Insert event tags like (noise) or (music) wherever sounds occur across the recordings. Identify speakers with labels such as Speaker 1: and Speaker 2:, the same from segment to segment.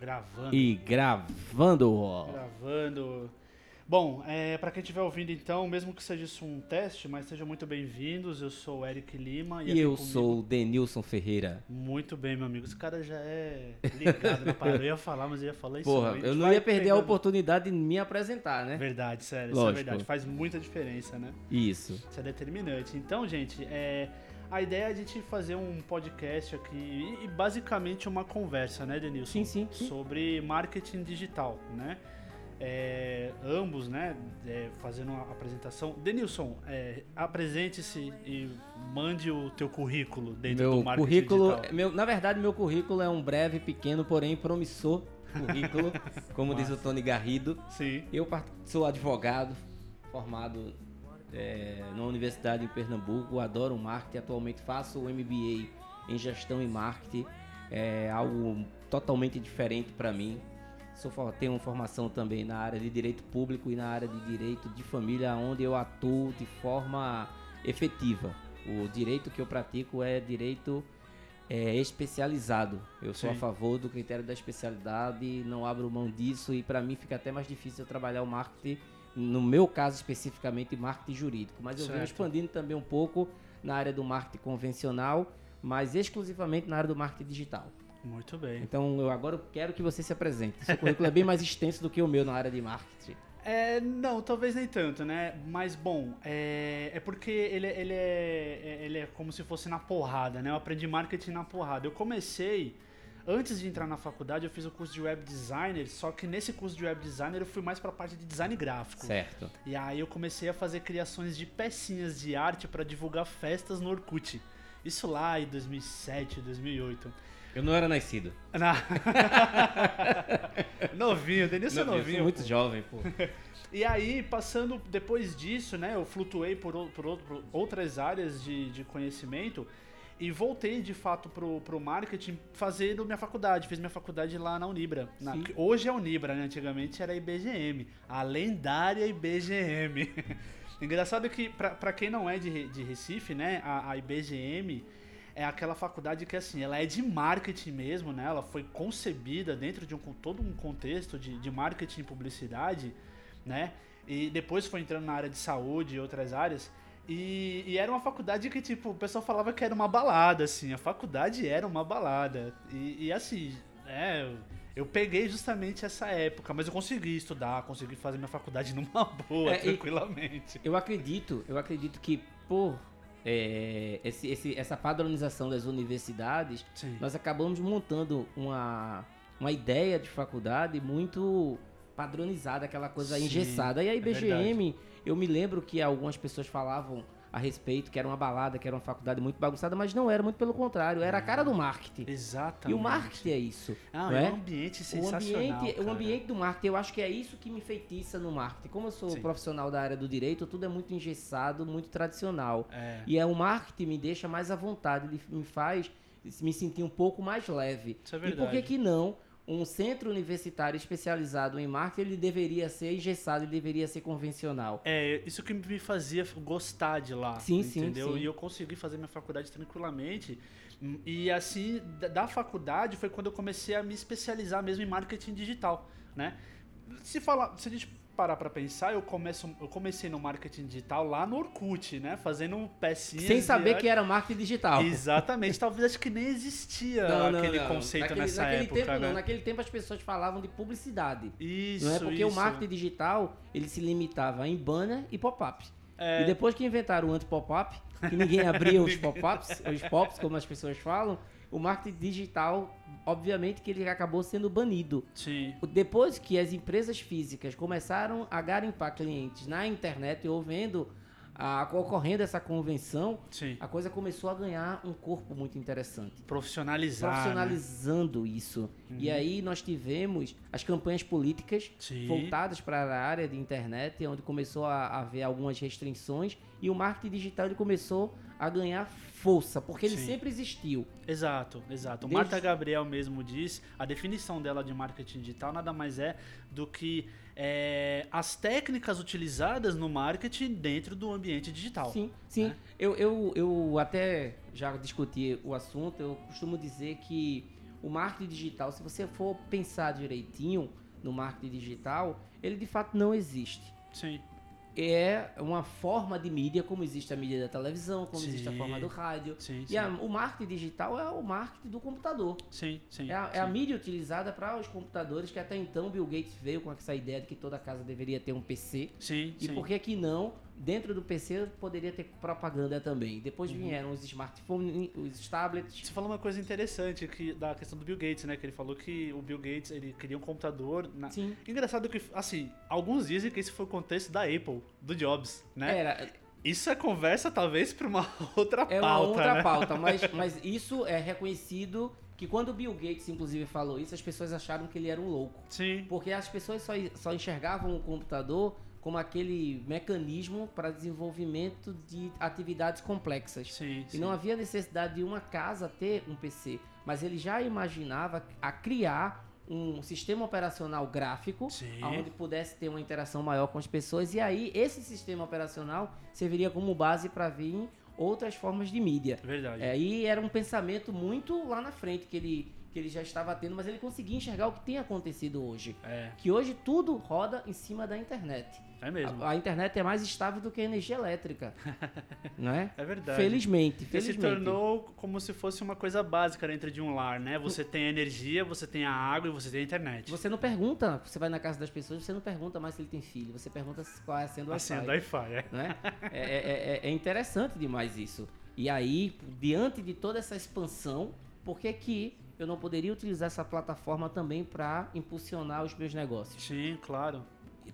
Speaker 1: Gravando.
Speaker 2: E gravando.
Speaker 1: Gravando. Bom, é, para quem estiver ouvindo então, mesmo que seja isso um teste, mas sejam muito bem-vindos. Eu sou o Eric Lima.
Speaker 2: E,
Speaker 1: aqui
Speaker 2: eu
Speaker 1: comigo-
Speaker 2: sou o Denilson Ferreira.
Speaker 1: Muito bem, meu amigo. Esse cara já é ligado na parada. Eu ia falar, mas eu ia falar isso.
Speaker 2: Porra.
Speaker 1: A
Speaker 2: eu não ia perder a
Speaker 1: pegando-
Speaker 2: oportunidade de me apresentar, né?
Speaker 1: Verdade, sério. Isso é
Speaker 2: Lógico.
Speaker 1: verdade. Faz muita diferença, né?
Speaker 2: Isso.
Speaker 1: Isso é determinante. Então, gente, é, a ideia é a gente fazer um podcast aqui e, basicamente uma conversa, né, Denilson?
Speaker 2: Sim, sim, sim.
Speaker 1: Sobre marketing digital, né? É, ambos, né, é, fazendo uma apresentação. Denilson, é, apresente-se e mande o teu currículo dentro
Speaker 2: Meu
Speaker 1: do marketing
Speaker 2: currículo,
Speaker 1: digital.
Speaker 2: meu, na verdade, meu currículo é um breve, pequeno, porém promissor currículo, (laughs) como diz o. Tony Garrido.
Speaker 1: Sim,
Speaker 2: Eu sou advogado, formado é, na Universidade em Pernambuco, adoro marketing, atualmente faço o MBA em gestão e marketing, é algo totalmente diferente para mim. Sou, tenho formação também na área de direito público e na área de direito de família, onde eu atuo de forma efetiva. O direito que eu pratico é direito é, especializado. Eu sou
Speaker 1: Sim.
Speaker 2: a favor do critério da especialidade, não abro mão disso e para mim fica até mais difícil eu trabalhar o marketing, no meu caso especificamente, marketing jurídico. Mas eu venho
Speaker 1: Certo.
Speaker 2: expandindo também um pouco na área do marketing convencional, mas exclusivamente na área do marketing digital.
Speaker 1: muito bem.
Speaker 2: Então eu agora quero que você se apresente. Seu currículo é bem mais extenso do que o meu na área de marketing.
Speaker 1: É, não, talvez nem tanto, né? Mas bom, é, é porque ele, ele, é, ele é como se fosse na porrada, né? Eu aprendi marketing na porrada. Eu comecei, antes de entrar na faculdade, eu fiz o curso de web designer, só que nesse curso de web designer eu fui mais pra parte de design gráfico.
Speaker 2: Certo.
Speaker 1: E aí eu comecei a fazer criações de pecinhas de arte pra divulgar festas no Orkut. Isso lá em 2007, 2008.
Speaker 2: Eu não era nascido.
Speaker 1: Na... (laughs) novinho, Denilson é novinho.
Speaker 2: sou muito
Speaker 1: pô.
Speaker 2: jovem, pô. (laughs)
Speaker 1: E aí, passando depois disso, né, eu flutuei por, por, por outras áreas de, de conhecimento e voltei de fato pro, pro marketing fazendo minha faculdade. Fiz minha faculdade lá na Unibra. Na- hoje é Unibra, né? Antigamente era a IBGM. A lendária IBGM. (laughs) Engraçado que, pra, pra quem não é de, de Recife, né, a, a IBGM é aquela faculdade que, assim, ela é de marketing mesmo, né? Ela foi concebida dentro de um, todo um contexto de, de marketing e publicidade, né? E depois foi entrando na área de saúde e outras áreas. E, e era uma faculdade que, tipo, o pessoal falava que era uma balada, assim. A faculdade era uma balada. E, e, assim, é... eu- Eu peguei justamente essa época, mas eu consegui estudar, consegui fazer minha faculdade (laughs) numa boa,
Speaker 2: É,
Speaker 1: tranquilamente.
Speaker 2: Eu acredito, eu acredito que por é, esse, esse- essa padronização das universidades,
Speaker 1: Sim.
Speaker 2: nós acabamos montando uma, uma ideia de faculdade muito padronizada, aquela coisa
Speaker 1: Sim,
Speaker 2: engessada. E a
Speaker 1: é
Speaker 2: IBGM, eu me lembro que algumas pessoas falavam a respeito que era uma balada, que era uma faculdade muito bagunçada, mas não era, muito pelo contrário, era a cara do marketing.
Speaker 1: Exatamente.
Speaker 2: E o marketing é isso.
Speaker 1: Ah, é
Speaker 2: é?
Speaker 1: um ambiente
Speaker 2: O
Speaker 1: sensacional.
Speaker 2: ambiente, o ambiente do marketing, eu acho que é isso que me feitiça no marketing. Como eu sou
Speaker 1: Sim.
Speaker 2: profissional da área do direito, tudo é muito engessado, muito tradicional.
Speaker 1: É,
Speaker 2: E é o marketing me deixa mais à vontade, ele me faz me sentir um pouco mais leve.
Speaker 1: isso é
Speaker 2: E por que
Speaker 1: verdade.
Speaker 2: que não? Um centro universitário especializado em marketing, ele deveria ser engessado, ele deveria ser convencional.
Speaker 1: É, isso que me fazia gostar de lá.
Speaker 2: Sim, sim,
Speaker 1: entendeu?
Speaker 2: sim.
Speaker 1: E eu consegui fazer minha faculdade tranquilamente. E assim, da- da faculdade foi quando eu comecei a me especializar mesmo em marketing digital, né? Se, falar, se a gente parar pra pensar, eu, começo, eu comecei no marketing digital lá no Orkut, né? Fazendo pecinhas.
Speaker 2: Sem
Speaker 1: de
Speaker 2: saber
Speaker 1: arte.
Speaker 2: que era marketing digital.
Speaker 1: Exatamente. Talvez acho que nem existia
Speaker 2: Não, não,
Speaker 1: aquele
Speaker 2: não.
Speaker 1: conceito
Speaker 2: naquele,
Speaker 1: nessa
Speaker 2: naquele
Speaker 1: época,
Speaker 2: tempo,
Speaker 1: né?
Speaker 2: não. Naquele tempo as pessoas falavam de publicidade.
Speaker 1: Isso,
Speaker 2: Não é porque
Speaker 1: isso.
Speaker 2: o marketing digital ele se limitava em banner e pop-up.
Speaker 1: É.
Speaker 2: E depois que inventaram o anti-pop-up, que ninguém abria os pop-ups, os pops, como as pessoas falam, o marketing digital, obviamente que ele acabou sendo banido.
Speaker 1: Sim.
Speaker 2: Depois que as empresas físicas começaram a garimpar clientes na internet ou vendo a, ocorrendo essa convenção,
Speaker 1: Sim.
Speaker 2: a coisa começou a ganhar um corpo muito interessante
Speaker 1: Profissionalizar. né?
Speaker 2: profissionalizando isso. E aí nós tivemos as campanhas políticas
Speaker 1: Sim.
Speaker 2: voltadas para a área de internet, onde começou a a haver algumas restrições e o marketing digital ele começou a ganhar força, porque ele
Speaker 1: Sim.
Speaker 2: sempre existiu.
Speaker 1: Exato, exato.
Speaker 2: Desde-
Speaker 1: Marta Gabriel mesmo diz, a definição dela de marketing digital nada mais é do que é, as técnicas utilizadas no marketing dentro do ambiente digital.
Speaker 2: Sim, sim.
Speaker 1: né?
Speaker 2: Eu, eu, eu até já discuti o assunto, eu costumo dizer que o marketing digital, se você for pensar direitinho no marketing digital, ele de fato não existe.
Speaker 1: Sim.
Speaker 2: É uma forma de mídia, como existe a mídia da televisão, como
Speaker 1: Sim.
Speaker 2: existe a forma do rádio.
Speaker 1: Sim,
Speaker 2: E a- o marketing digital é o marketing do computador.
Speaker 1: sim, sim.
Speaker 2: É a, é a mídia utilizada para os computadores, que até então Bill Gates veio com essa ideia de que toda casa deveria ter um PC.
Speaker 1: Sim,
Speaker 2: E por que que não? Dentro do PC poderia ter propaganda também. Depois
Speaker 1: Uhum.
Speaker 2: vieram os smartphones, os tablets.
Speaker 1: Você falou uma coisa interessante que, da questão do Bill Gates, né? Que ele falou que o Bill Gates ele queria um computador. Na...
Speaker 2: Sim.
Speaker 1: Engraçado que, assim, alguns dizem que esse foi o contexto da Apple, do Jobs, né?
Speaker 2: Era,
Speaker 1: Isso é conversa, talvez, pra uma (laughs) outra
Speaker 2: é uma
Speaker 1: pauta.
Speaker 2: outra
Speaker 1: né?
Speaker 2: pauta, mas, mas isso é reconhecido que quando o Bill Gates, inclusive, falou isso, as pessoas acharam que ele era um louco.
Speaker 1: Sim,
Speaker 2: Porque as pessoas só, só enxergavam o computador como aquele mecanismo para desenvolvimento de atividades complexas.
Speaker 1: sim,
Speaker 2: E
Speaker 1: sim.
Speaker 2: não havia necessidade de uma casa ter um PC, mas ele já imaginava a criar um sistema operacional gráfico
Speaker 1: Sim.
Speaker 2: onde pudesse ter uma interação maior com as pessoas e aí esse sistema operacional serviria como base para vir outras formas de mídia.
Speaker 1: Verdade.
Speaker 2: É, e era um pensamento muito lá na frente que ele, que ele já estava tendo, mas ele conseguia enxergar o que tem acontecido hoje.
Speaker 1: É,
Speaker 2: Que hoje tudo roda em cima da internet.
Speaker 1: É mesmo.
Speaker 2: A, a internet é mais estável do que a energia elétrica. (laughs) não é?
Speaker 1: É verdade.
Speaker 2: Felizmente,
Speaker 1: Porque se
Speaker 2: felizmente.
Speaker 1: tornou como se fosse uma coisa básica dentro de um lar, né? Você tem a energia, você tem a água e você tem a internet.
Speaker 2: Você não pergunta, você vai na casa das pessoas, você não pergunta mais se ele tem filho, você pergunta qual é a senha do
Speaker 1: A
Speaker 2: Wi-Fi.
Speaker 1: Wi-Fi, é.
Speaker 2: né? É, é- é- é interessante demais isso. E aí, diante de toda essa expansão, por que que eu não poderia utilizar essa plataforma também para impulsionar os meus negócios?
Speaker 1: Sim, claro.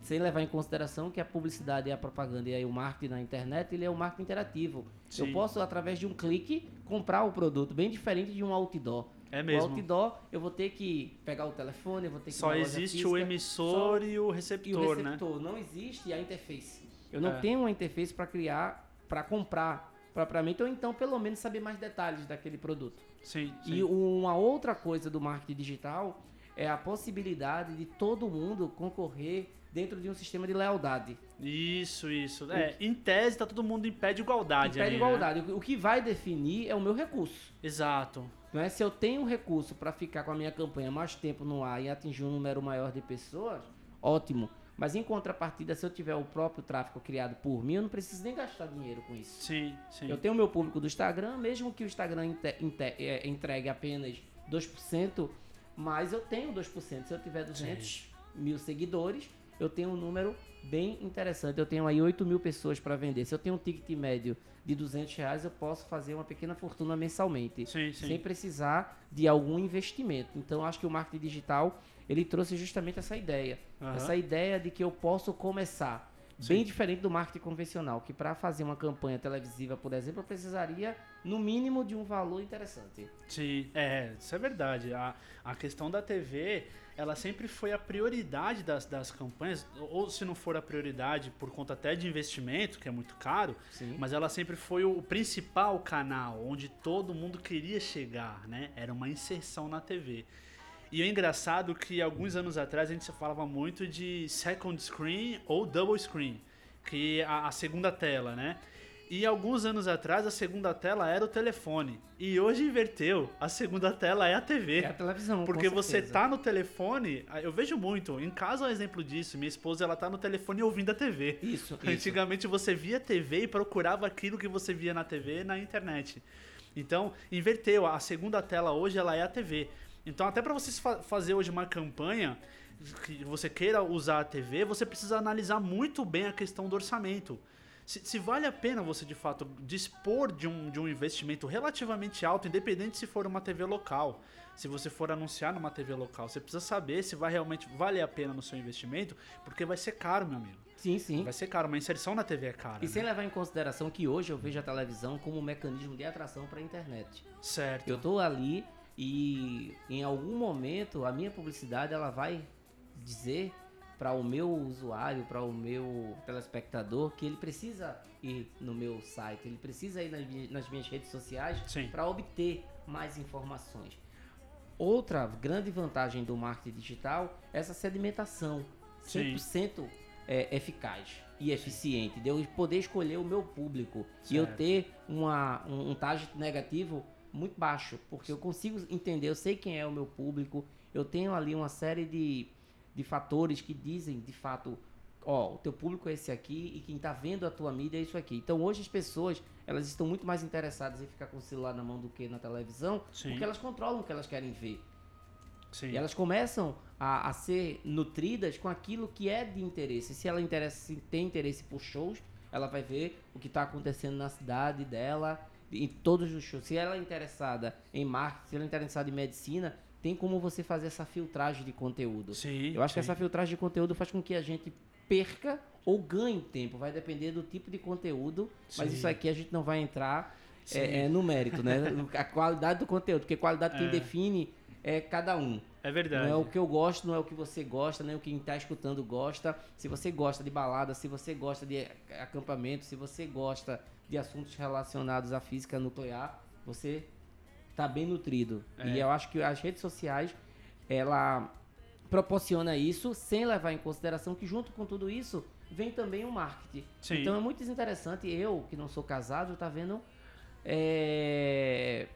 Speaker 2: Sem levar em consideração que a publicidade e a propaganda e aí o marketing na internet, ele é um marketing interativo.
Speaker 1: Sim.
Speaker 2: Eu posso, através de um clique, comprar o produto, bem diferente de um outdoor.
Speaker 1: É
Speaker 2: O
Speaker 1: mesmo.
Speaker 2: outdoor, eu vou ter que pegar o telefone, eu vou ter que
Speaker 1: Só existe
Speaker 2: física,
Speaker 1: o emissor e o
Speaker 2: e o
Speaker 1: receptor, né?
Speaker 2: receptor. Não existe a interface. Eu não
Speaker 1: É.
Speaker 2: tenho uma interface para criar, para comprar propriamente, ou então pelo menos saber mais detalhes daquele produto.
Speaker 1: Sim, sim.
Speaker 2: E uma outra coisa do marketing digital é a possibilidade de todo mundo concorrer dentro de um sistema de lealdade.
Speaker 1: Isso, isso. É, em tese tá todo mundo em pé de igualdade
Speaker 2: Impede
Speaker 1: ali, né?
Speaker 2: igualdade. O que vai definir é o meu recurso.
Speaker 1: Exato.
Speaker 2: Não é? Se eu tenho um recurso para ficar com a minha campanha mais tempo no ar e atingir um número maior de pessoas, ótimo. Mas em contrapartida, se eu tiver o próprio tráfego criado por mim, eu não preciso nem gastar dinheiro com isso.
Speaker 1: Sim, sim.
Speaker 2: Eu tenho o meu público do Instagram, mesmo que o Instagram é, entregue apenas 2%, mas eu tenho 2%. Se eu tiver 200 mil seguidores, eu tenho um número bem interessante. Eu tenho aí 8 mil pessoas para vender. Se eu tenho um ticket médio de 200 reais, eu posso fazer uma pequena fortuna mensalmente
Speaker 1: Sim, sim.
Speaker 2: sem precisar de algum investimento. Então, acho que o marketing digital ele trouxe justamente essa ideia,
Speaker 1: Aham.
Speaker 2: essa ideia de que eu posso começar bem diferente do marketing convencional, que para fazer uma campanha televisiva, por exemplo, eu precisaria no mínimo de um valor interessante.
Speaker 1: Sim, é, isso é verdade. A, a questão da TV, ela sempre foi a prioridade das, das campanhas, ou se não for a prioridade por conta até de investimento, que é muito caro,
Speaker 2: Sim.
Speaker 1: mas ela sempre foi o principal canal onde todo mundo queria chegar, né? Era uma inserção na TV. E é engraçado que alguns anos atrás a gente falava muito de second screen ou double screen, que é a, a segunda tela, né? E alguns anos atrás a segunda tela era o telefone. E hoje inverteu, a segunda tela é a TV.
Speaker 2: É a televisão,
Speaker 1: Porque você tá no telefone, eu vejo muito, em casa é um exemplo disso, minha esposa ela tá no telefone ouvindo a TV.
Speaker 2: Isso, isso.
Speaker 1: Antigamente você via TV e procurava aquilo que você via na TV na internet. Então, inverteu. A segunda tela hoje ela é a TV. Então, até para você fa- fazer hoje uma campanha que você queira usar a TV, você precisa analisar muito bem a questão do orçamento. Se, se vale a pena você de fato dispor de um, de um investimento relativamente alto, independente se for uma TV local. Se você for anunciar numa TV local, você precisa saber se vai realmente valer a pena no seu investimento, porque vai ser caro, meu amigo.
Speaker 2: Sim, sim.
Speaker 1: Vai ser caro, uma inserção na TV é cara.
Speaker 2: E
Speaker 1: né?
Speaker 2: sem levar em consideração que hoje eu vejo a televisão como um mecanismo de atração para a internet.
Speaker 1: Certo.
Speaker 2: Eu tô ali e em algum momento a minha publicidade ela vai dizer para o meu usuário, para o meu telespectador que ele precisa ir no meu site, ele precisa ir nas, nas minhas redes sociais
Speaker 1: Sim.
Speaker 2: para obter mais informações. Outra grande vantagem do marketing digital é essa sedimentação
Speaker 1: Sim.
Speaker 2: 100% é, eficaz e eficiente, de eu poder escolher o meu público e eu
Speaker 1: Certo.
Speaker 2: ter uma, um, um target negativo muito baixo, porque eu consigo entender, eu sei quem é o meu público, eu tenho ali uma série de, de fatores que dizem, de fato, ó, o teu público é esse aqui e quem está vendo a tua mídia é isso aqui. Então hoje as pessoas, elas estão muito mais interessadas em ficar com o celular na mão do que na televisão,
Speaker 1: Sim.
Speaker 2: porque elas controlam o que elas querem ver.
Speaker 1: Sim.
Speaker 2: E elas começam a, a ser nutridas com aquilo que é de interesse. Se ela interessa, se tem interesse por shows, ela vai ver o que está acontecendo na cidade dela, em todos os shows. Se ela é interessada em marketing, se ela é interessada em medicina, tem como você fazer essa filtragem de conteúdo.
Speaker 1: Sim,
Speaker 2: Eu acho que
Speaker 1: sim.
Speaker 2: essa filtragem de conteúdo faz com que a gente perca ou ganhe tempo. Vai depender do tipo de conteúdo, mas
Speaker 1: Sim.
Speaker 2: isso aqui a gente não vai entrar é, é, no mérito, né? (laughs) A qualidade do conteúdo, porque qualidade quem
Speaker 1: É.
Speaker 2: define é cada um.
Speaker 1: É verdade.
Speaker 2: Não é o que eu gosto, não é o que você gosta, nem o que quem está escutando gosta. Se você gosta de balada, se você gosta de acampamento, se você gosta de assuntos relacionados à física nuclear, você está bem nutrido.
Speaker 1: É.
Speaker 2: E eu acho que as redes sociais, ela proporciona isso sem levar em consideração que junto com tudo isso vem também o marketing.
Speaker 1: Sim.
Speaker 2: Então é muito interessante eu, que não sou casado, tá vendo é,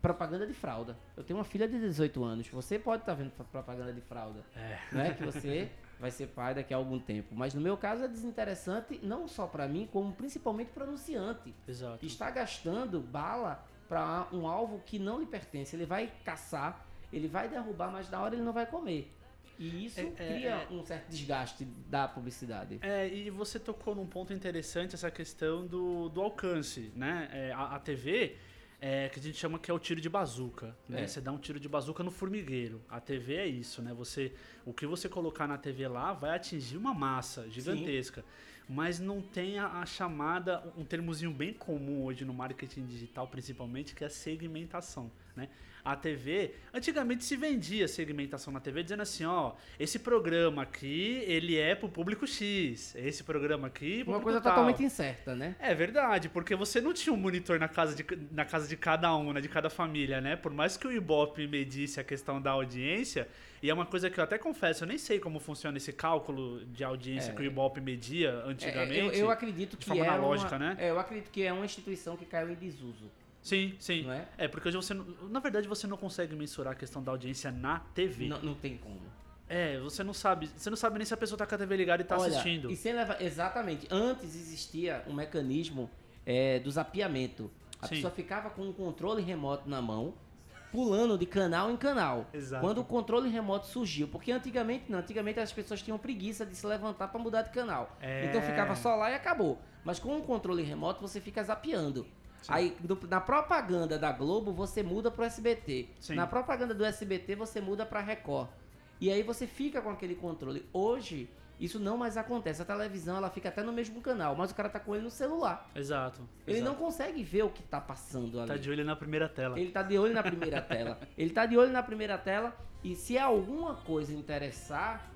Speaker 2: propaganda de fralda. Eu tenho uma filha de 18 anos. Você pode estar vendo propaganda de fralda.
Speaker 1: É.
Speaker 2: Não é que você (laughs) vai ser pai daqui a algum tempo. Mas no meu caso é desinteressante, não só para mim, como principalmente para o anunciante.
Speaker 1: Exato.
Speaker 2: Está gastando bala para um alvo que não lhe pertence. Ele vai caçar, ele vai derrubar, mas na hora ele não vai comer. E isso
Speaker 1: É, é,
Speaker 2: cria
Speaker 1: é.
Speaker 2: um certo desgaste da publicidade.
Speaker 1: É, e você tocou num ponto interessante, essa questão do, do alcance, né? É, a, a TV, é, que a gente chama que é o tiro de bazuca, né?
Speaker 2: É.
Speaker 1: Você dá um tiro de bazuca no formigueiro. A TV é isso, né? Você, o que você colocar na TV lá vai atingir uma massa gigantesca. Mas não tem a, a chamada, um termozinho bem comum hoje no marketing digital, principalmente, que é a segmentação, né? A TV, antigamente se vendia segmentação na TV dizendo assim, ó, esse programa aqui, ele é pro público X, esse programa aqui, pro
Speaker 2: Uma coisa
Speaker 1: tal.
Speaker 2: totalmente incerta, né?
Speaker 1: É verdade, porque você não tinha um monitor na casa de, na casa de cada um, né, de cada família, né? Por mais que o Ibope medisse a questão da audiência, e é uma coisa que eu até confesso, eu nem sei como funciona esse cálculo de audiência
Speaker 2: É.
Speaker 1: que o Ibope media
Speaker 2: É,
Speaker 1: antigamente.
Speaker 2: eu, eu acredito que
Speaker 1: forma
Speaker 2: é
Speaker 1: analógica,
Speaker 2: uma,
Speaker 1: né?
Speaker 2: é, eu acredito que é uma instituição que caiu em desuso,
Speaker 1: Sim, sim.
Speaker 2: não é?
Speaker 1: É, porque hoje você, na verdade, você não consegue mensurar a questão da audiência na TV.
Speaker 2: Não, não tem como.
Speaker 1: É, você não sabe, você não sabe nem se a pessoa tá com a TV ligada e tá
Speaker 2: Olha,
Speaker 1: assistindo.
Speaker 2: E sem levar, exatamente. Antes existia um mecanismo é, do zapeamento. A
Speaker 1: Sim.
Speaker 2: pessoa ficava com um controle remoto na mão, pulando de canal em canal.
Speaker 1: Exato.
Speaker 2: Quando o controle remoto surgiu, porque antigamente não, antigamente as pessoas tinham preguiça de se levantar para mudar de canal.
Speaker 1: É.
Speaker 2: Então ficava só lá e acabou. Mas com o controle remoto você fica zapeando. Aí do- na propaganda da Globo você muda pro SBT.
Speaker 1: Sim.
Speaker 2: Na propaganda do SBT você muda pra Record. E aí você fica com aquele controle. Hoje isso não mais acontece. A televisão ela fica até no mesmo canal, mas o cara tá com ele no celular.
Speaker 1: Exato.
Speaker 2: Ele
Speaker 1: exato.
Speaker 2: não consegue ver o que tá passando ali.
Speaker 1: tá de olho na primeira tela.
Speaker 2: Ele tá de olho na primeira tela. (laughs) Ele tá de olho na primeira tela e se alguma coisa interessar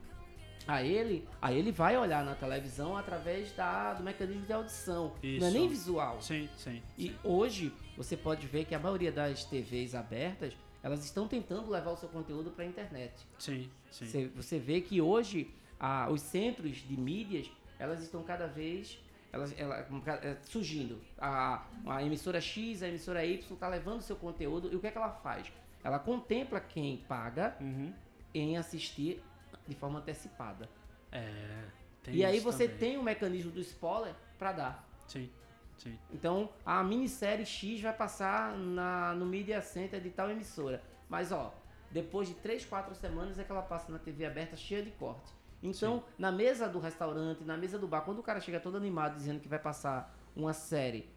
Speaker 2: a ele, aí ele vai olhar na televisão através da, do mecanismo de audição. Não é
Speaker 1: Isso.
Speaker 2: nem visual.
Speaker 1: Sim, sim.
Speaker 2: E hoje você pode ver que a maioria das TVs abertas, elas estão tentando levar o seu conteúdo para a internet.
Speaker 1: Sim, sim.
Speaker 2: Você, você vê que hoje ah, os centros de mídias, elas estão cada vez elas, ela- é, surgindo. A, a emissora X, a emissora Y está levando seu conteúdo e o que é que ela faz? Ela contempla quem paga
Speaker 1: Uhum.
Speaker 2: em assistir de forma antecipada.
Speaker 1: É. tem
Speaker 2: e aí você
Speaker 1: também.
Speaker 2: tem o mecanismo do spoiler para dar.
Speaker 1: Sim, sim.
Speaker 2: Então, a minissérie X vai passar na, no Media Center de tal emissora. Mas, ó, depois de 3, 4 semanas é que ela passa na TV aberta cheia de corte. Então, na mesa do restaurante, na mesa do bar, quando o cara chega todo animado dizendo que vai passar uma série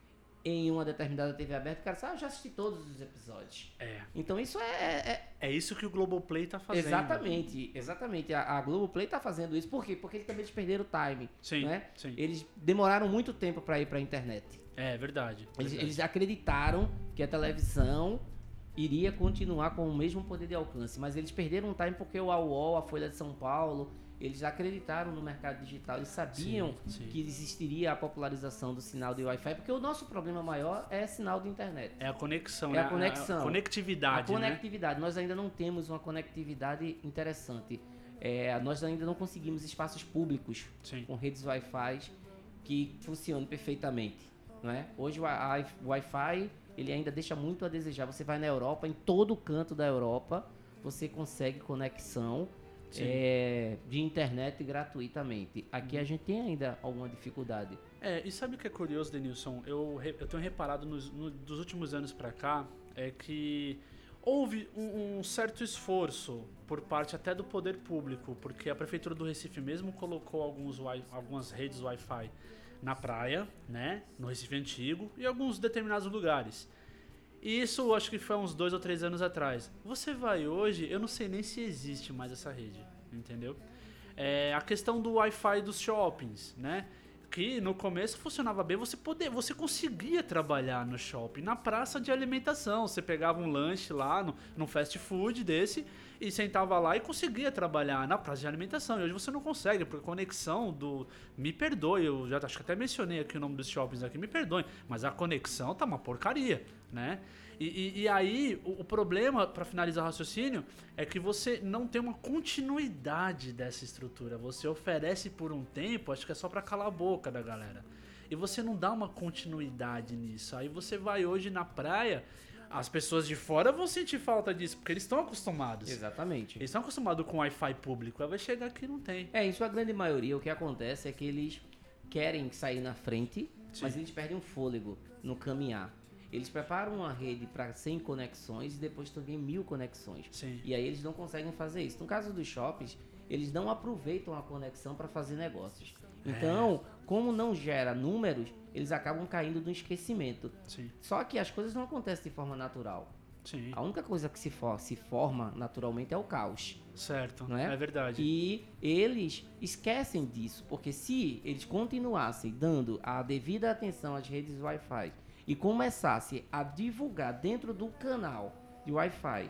Speaker 2: em uma determinada TV aberta, o cara sabe, ah, eu já assisti todos os episódios.
Speaker 1: É.
Speaker 2: Então, isso é, é-
Speaker 1: É isso que o Globoplay tá fazendo.
Speaker 2: exatamente, exatamente. A, a Globoplay tá fazendo isso. Por quê? Porque eles também perderam o time,
Speaker 1: Sim,
Speaker 2: né?
Speaker 1: sim.
Speaker 2: Eles demoraram muito tempo para ir para a internet.
Speaker 1: É verdade.
Speaker 2: Eles,
Speaker 1: verdade.
Speaker 2: eles acreditaram que a televisão iria continuar com o mesmo poder de alcance, mas eles perderam um time porque o AUO, a Folha de São Paulo, eles acreditaram no mercado digital, eles sabiam
Speaker 1: Sim, sim.
Speaker 2: que existiria a popularização do sinal de Wi-Fi, porque o nosso problema maior é sinal de internet.
Speaker 1: É a conexão,
Speaker 2: É a
Speaker 1: né?
Speaker 2: conexão.
Speaker 1: conectividade,
Speaker 2: a
Speaker 1: né?
Speaker 2: conectividade, nós ainda não temos uma conectividade interessante. É, nós ainda não conseguimos espaços públicos
Speaker 1: Sim.
Speaker 2: com redes Wi-Fi que funcionem perfeitamente. Não é? Hoje o Wi-Fi ele ainda deixa muito a desejar. Você vai na Europa, em todo canto da Europa, você consegue conexão é, de internet gratuitamente. Aqui a gente tem ainda alguma dificuldade.
Speaker 1: É, e sabe o que é curioso, Denilson? Eu, eu tenho reparado nos, no, dos últimos anos para cá é que houve um, um, certo esforço por parte até do poder público, porque a prefeitura do Recife mesmo colocou alguns algumas redes Wi-Fi na praia, né, no Recife antigo e alguns determinados lugares. E isso acho que foi uns dois ou três anos atrás. Você vai hoje, eu não sei nem se existe mais essa rede, entendeu? É, a questão do Wi-Fi dos shoppings, né? Que no começo funcionava bem, você poder, você conseguia trabalhar no shopping, na praça de alimentação. Você pegava um lanche lá no, no fast food desse e sentava lá e conseguia trabalhar na praça de alimentação. E hoje você não consegue, porque a conexão do. Me perdoe, eu já acho que até mencionei aqui o nome dos shoppings aqui, me perdoe, mas a conexão tá uma porcaria, né? E, e, e aí, o, o problema, para finalizar o raciocínio, é que você não tem uma continuidade dessa estrutura. Você oferece por um tempo, acho que é só para calar a boca da galera. E você não dá uma continuidade nisso. Aí você vai hoje na praia as pessoas de fora vão sentir falta disso, porque eles estão acostumados.
Speaker 2: Exatamente.
Speaker 1: Eles estão acostumados com Wi-Fi público. Aí vai chegar aqui e não tem.
Speaker 2: É, em sua grande maioria, o que acontece é que eles querem sair na frente, Sim. mas eles perdem o fôlego no caminhar. Eles preparam uma rede para 100 conexões e depois também mil conexões.
Speaker 1: Sim.
Speaker 2: E aí eles não conseguem fazer isso. No caso dos shoppings, eles não aproveitam a conexão para fazer negócios. É. Então, é. como não gera números, eles acabam caindo no esquecimento.
Speaker 1: Sim.
Speaker 2: Só que as coisas não acontecem de forma natural.
Speaker 1: Sim.
Speaker 2: A única coisa que se, for, se forma naturalmente é o caos.
Speaker 1: Certo,
Speaker 2: não é?
Speaker 1: é verdade.
Speaker 2: E eles esquecem disso, porque se eles continuassem dando a devida atenção às redes Wi-Fi e começasse a divulgar dentro do canal de Wi-Fi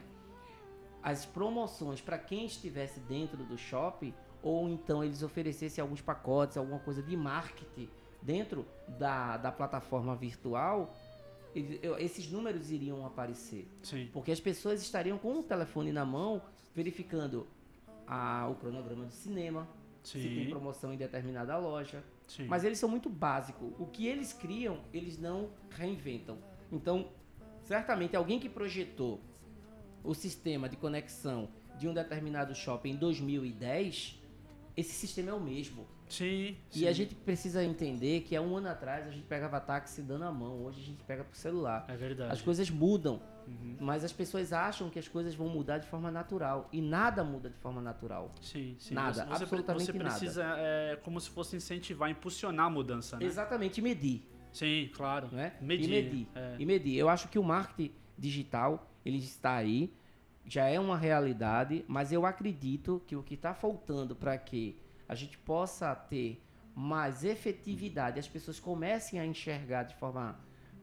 Speaker 2: as promoções para quem estivesse dentro do shopping, ou então eles oferecessem alguns pacotes, alguma coisa de marketing dentro da, da plataforma virtual, esses números iriam aparecer.
Speaker 1: Sim.
Speaker 2: Porque as pessoas estariam com o telefone na mão verificando a, o cronograma do cinema,
Speaker 1: Sim.
Speaker 2: se tem promoção em determinada loja.
Speaker 1: Sim.
Speaker 2: Mas eles são muito básicos. O que eles criam, eles não reinventam. Então, certamente alguém que projetou o sistema de conexão de um determinado shopping em 2010, esse sistema é o mesmo.
Speaker 1: Sim.
Speaker 2: E
Speaker 1: sim.
Speaker 2: a gente precisa entender que há um ano atrás a gente pegava táxi dando a mão, hoje a gente pega pro celular.
Speaker 1: É verdade.
Speaker 2: As coisas mudam, uhum. mas as pessoas acham que as coisas vão mudar de forma natural e nada muda de forma natural.
Speaker 1: Sim, sim.
Speaker 2: Nada,
Speaker 1: você,
Speaker 2: absolutamente
Speaker 1: nada. Você precisa,
Speaker 2: nada.
Speaker 1: É, como se fosse incentivar, impulsionar a mudança, né?
Speaker 2: Exatamente, medir.
Speaker 1: Sim, claro.
Speaker 2: Né?
Speaker 1: Medir.
Speaker 2: E medir. É. E medir. Eu acho que o marketing digital, ele está aí, já é uma realidade, mas eu acredito que o que está faltando para que a gente possa ter mais efetividade, as pessoas comecem a enxergar de forma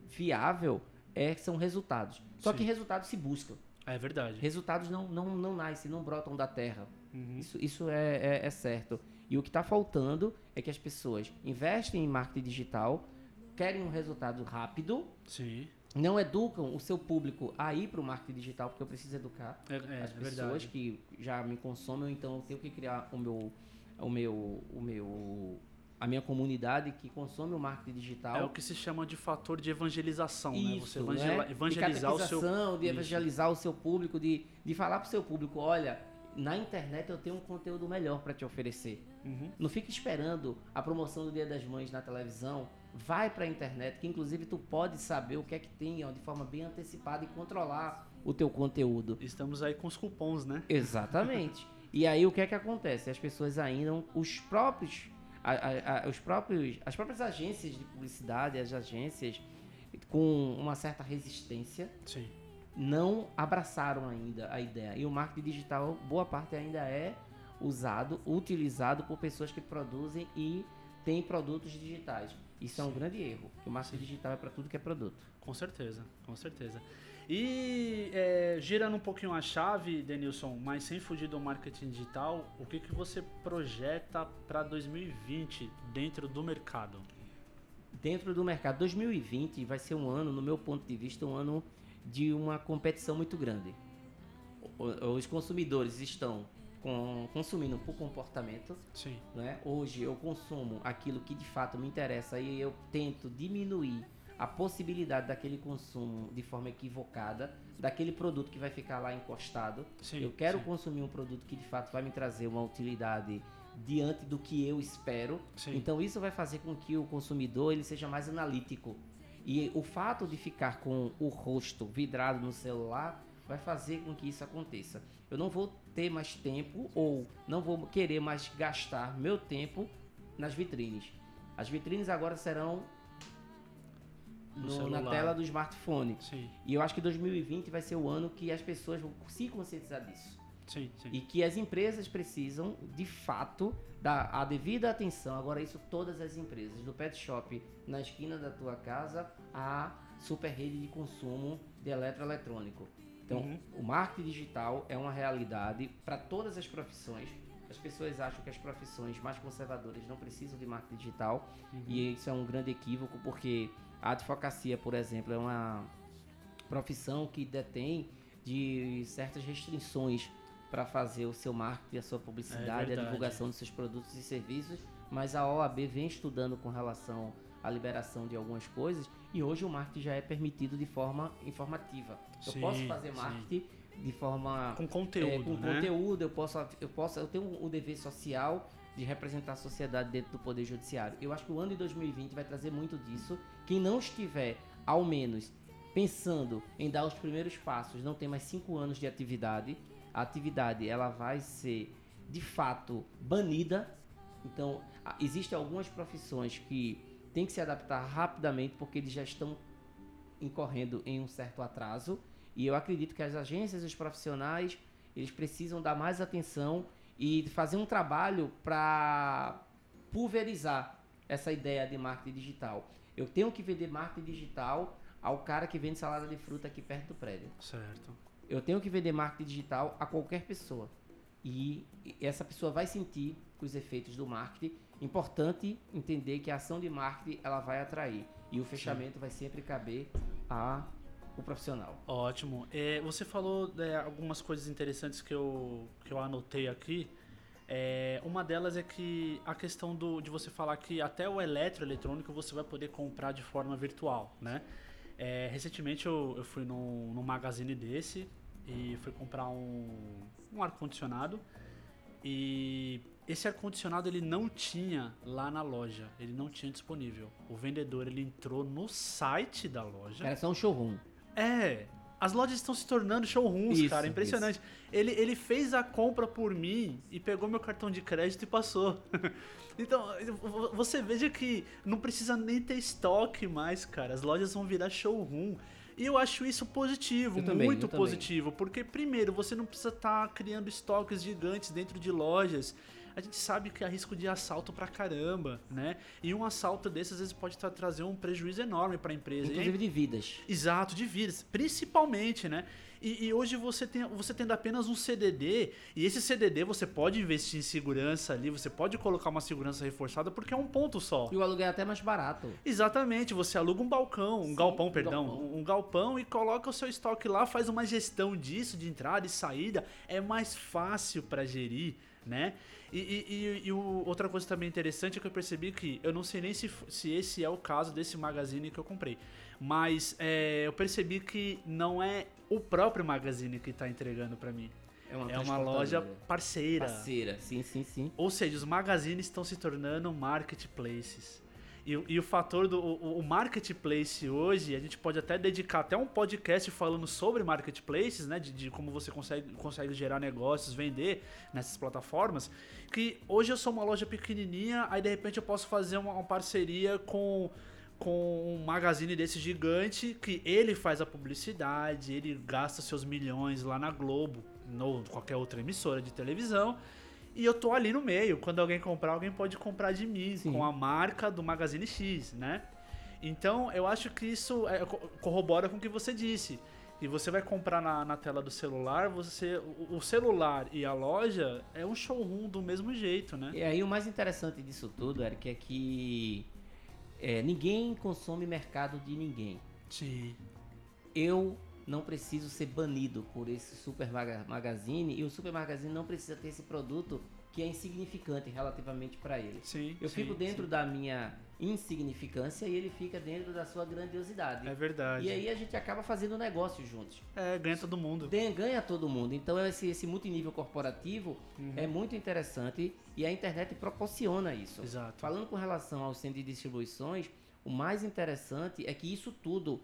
Speaker 2: viável, é, são resultados. Só Sim. que resultados se buscam.
Speaker 1: É verdade.
Speaker 2: Resultados não, não, não nascem, não brotam da terra.
Speaker 1: Uhum.
Speaker 2: Isso, isso é, é, é, certo. E o que está faltando é que as pessoas investem em marketing digital, querem um resultado rápido,
Speaker 1: Sim.
Speaker 2: não educam o seu público a ir para o marketing digital, porque eu preciso educar
Speaker 1: é, é,
Speaker 2: as pessoas
Speaker 1: verdade.
Speaker 2: que já me consomem, então eu tenho que criar o meu, o meu, o meu a minha comunidade que consome o marketing digital.
Speaker 1: É o que se chama de fator de evangelização,
Speaker 2: Isso,
Speaker 1: né? Você evangela,
Speaker 2: né?
Speaker 1: evangelizar o seu
Speaker 2: de evangelizar Isso. o seu público, de, de falar para o seu público, olha, na internet eu tenho um conteúdo melhor para te oferecer.
Speaker 1: Uhum.
Speaker 2: Não fique esperando a promoção do Dia das Mães na televisão. Vai para a internet, que inclusive tu pode saber o que é que tem ó, de forma bem antecipada e controlar o teu conteúdo.
Speaker 1: Estamos aí com os cupons, né?
Speaker 2: Exatamente. (laughs) e aí o que é que acontece? As pessoas ainda, os próprios a, a, a, os próprios, as próprias agências de publicidade, as agências com uma certa resistência,
Speaker 1: Sim.
Speaker 2: não abraçaram ainda a ideia. E o marketing digital, boa parte ainda é usado, utilizado por pessoas que produzem e têm produtos digitais. Isso Sim. é um grande erro. O marketing Sim. digital é para tudo que é produto.
Speaker 1: Com certeza, com certeza. E é, girando um pouquinho a chave, Denilson, mas sem fugir do marketing digital, o que, que você projeta para 2020 dentro do mercado?
Speaker 2: Dentro do mercado, 2020 vai ser um ano, no meu ponto de vista, um ano de uma competição muito grande. Os consumidores estão com, consumindo por comportamento.
Speaker 1: Sim.
Speaker 2: Né? Hoje eu consumo aquilo que de fato me interessa e eu tento diminuir a possibilidade daquele consumo de forma equivocada daquele produto que vai ficar lá encostado.
Speaker 1: Sim,
Speaker 2: eu quero
Speaker 1: sim.
Speaker 2: consumir um produto que de fato vai me trazer uma utilidade diante do que eu espero.
Speaker 1: Sim.
Speaker 2: Então isso vai fazer com que o consumidor ele seja mais analítico. E o fato de ficar com o rosto vidrado no celular vai fazer com que isso aconteça. Eu não vou ter mais tempo ou não vou querer mais gastar meu tempo nas vitrines. As vitrines agora serão
Speaker 1: No
Speaker 2: na tela do smartphone.
Speaker 1: Sim,
Speaker 2: E eu acho que 2020 vai ser o ano que as pessoas vão se conscientizar disso.
Speaker 1: sim, sim.
Speaker 2: E que as empresas precisam, de fato, dar a devida atenção. Agora, isso todas as empresas, do pet shop na esquina da tua casa à super rede de consumo de eletroeletrônico. Então,
Speaker 1: Uhum.
Speaker 2: o marketing digital é uma realidade para todas as profissões. As pessoas acham que as profissões mais conservadoras não precisam de marketing digital e isso é um grande equívoco porque a advocacia, por exemplo, é uma profissão que detém de certas restrições para fazer o seu marketing, a sua publicidade, a
Speaker 1: verdade.
Speaker 2: divulgação dos seus produtos e serviços, mas a OAB vem estudando com relação à liberação de algumas coisas e hoje o marketing já é permitido de forma informativa. Eu
Speaker 1: Sim,
Speaker 2: posso fazer
Speaker 1: sim.
Speaker 2: marketing de forma
Speaker 1: Com conteúdo,
Speaker 2: é, com
Speaker 1: né?
Speaker 2: conteúdo, eu posso, eu posso, eu tenho o dever social de representar a sociedade dentro do poder judiciário. Eu acho que o ano de 2020 vai trazer muito disso. Quem não estiver, ao menos, pensando em dar os primeiros passos, não tem mais cinco anos de atividade. A atividade ela vai ser de fato banida. Então, existem algumas profissões que têm que se adaptar rapidamente porque eles já estão incorrendo em um certo atraso. E eu acredito que as agências os profissionais eles precisam dar mais atenção e fazer um trabalho para pulverizar essa ideia de marketing digital. Eu tenho que vender marketing digital ao cara que vende salada de fruta aqui perto do prédio.
Speaker 1: Certo.
Speaker 2: Eu tenho que vender marketing digital a qualquer pessoa. E essa pessoa vai sentir os efeitos do marketing. Importante entender que a ação de marketing ela vai atrair. E o fechamento vai sempre caber a o profissional.
Speaker 1: Ótimo. É, você falou é, algumas coisas interessantes que eu, que eu anotei aqui. É, uma delas é que a questão do, de você falar que até o eletroeletrônico você vai poder comprar de forma virtual, né? É, recentemente eu, eu fui num, num magazine desse e fui comprar um, um ar-condicionado e esse ar-condicionado ele não tinha lá na loja, ele não tinha disponível. O vendedor ele entrou no site da loja.
Speaker 2: Era só um showroom.
Speaker 1: É, as lojas estão se tornando showrooms,
Speaker 2: Isso,
Speaker 1: cara. Impressionante. Ele, ele fez a compra por mim e pegou meu cartão de crédito e passou. (laughs) então, vo- você veja que não precisa nem ter estoque mais, cara. As lojas vão virar showroom. E eu acho isso positivo,
Speaker 2: Eu
Speaker 1: muito
Speaker 2: eu também.
Speaker 1: positivo. Porque, primeiro, você não precisa estar criando estoques gigantes dentro de lojas. A gente sabe que há risco de assalto pra caramba, né? E um assalto desses às vezes pode tra- trazer um prejuízo enorme pra empresa. E é
Speaker 2: Inclusive de vidas.
Speaker 1: Exato, de vidas, principalmente, né? E, e hoje você tem você tendo apenas um CDD, e esse CDD você pode investir em segurança ali, você pode colocar uma segurança reforçada porque é um ponto só.
Speaker 2: E o aluguel é até mais barato.
Speaker 1: Exatamente, você aluga um balcão, um galpão,
Speaker 2: um
Speaker 1: perdão,
Speaker 2: galpão.
Speaker 1: um galpão e coloca o seu estoque lá, faz uma gestão disso, de entrada e saída, é mais fácil para gerir, né? E, e- e- o- outra coisa também interessante é que eu percebi que eu não sei nem se, se esse é o caso desse magazine que eu comprei, mas é, eu percebi que não é o próprio magazine que tá entregando para mim,
Speaker 2: É uma,
Speaker 1: é uma loja parceira.
Speaker 2: parceira. Sim, sim, sim.
Speaker 1: Ou seja, os magazines estão se tornando marketplaces. E, o- e o fator do o, o marketplace hoje, a gente pode até dedicar até um podcast falando sobre marketplaces, né? De, de como você consegue, consegue gerar negócios, vender nessas plataformas. Que hoje eu sou uma loja pequenininha, aí de repente eu posso fazer uma, uma parceria com com um magazine desse gigante que ele faz a publicidade, ele gasta seus milhões lá na Globo, ou qualquer outra emissora de televisão, e eu tô ali no meio. Quando alguém comprar, alguém pode comprar de mim
Speaker 2: Sim.
Speaker 1: com a marca do Magazine X, né? Então, eu acho que isso é, co- corrobora com o que você disse. E você vai comprar na, na tela do celular, você o, o celular e a loja é um showroom do mesmo jeito, né?
Speaker 2: E aí o mais interessante disso tudo, Eric, é que é, ninguém consome mercado de ninguém.
Speaker 1: Sim.
Speaker 2: Eu não preciso ser banido por esse super magazine e o super magazine não precisa ter esse produto que é insignificante relativamente para ele.
Speaker 1: Sim,
Speaker 2: eu
Speaker 1: sim,
Speaker 2: fico dentro
Speaker 1: sim.
Speaker 2: da minha insignificância e ele fica dentro da sua grandiosidade.
Speaker 1: É verdade.
Speaker 2: E aí a gente acaba fazendo negócio juntos.
Speaker 1: É, ganha todo mundo.
Speaker 2: Ganha, todo mundo. Então esse, esse multinível corporativo
Speaker 1: Uhum.
Speaker 2: é muito interessante e a internet proporciona isso.
Speaker 1: Exato.
Speaker 2: Falando com relação ao centro de distribuições, o mais interessante é que isso tudo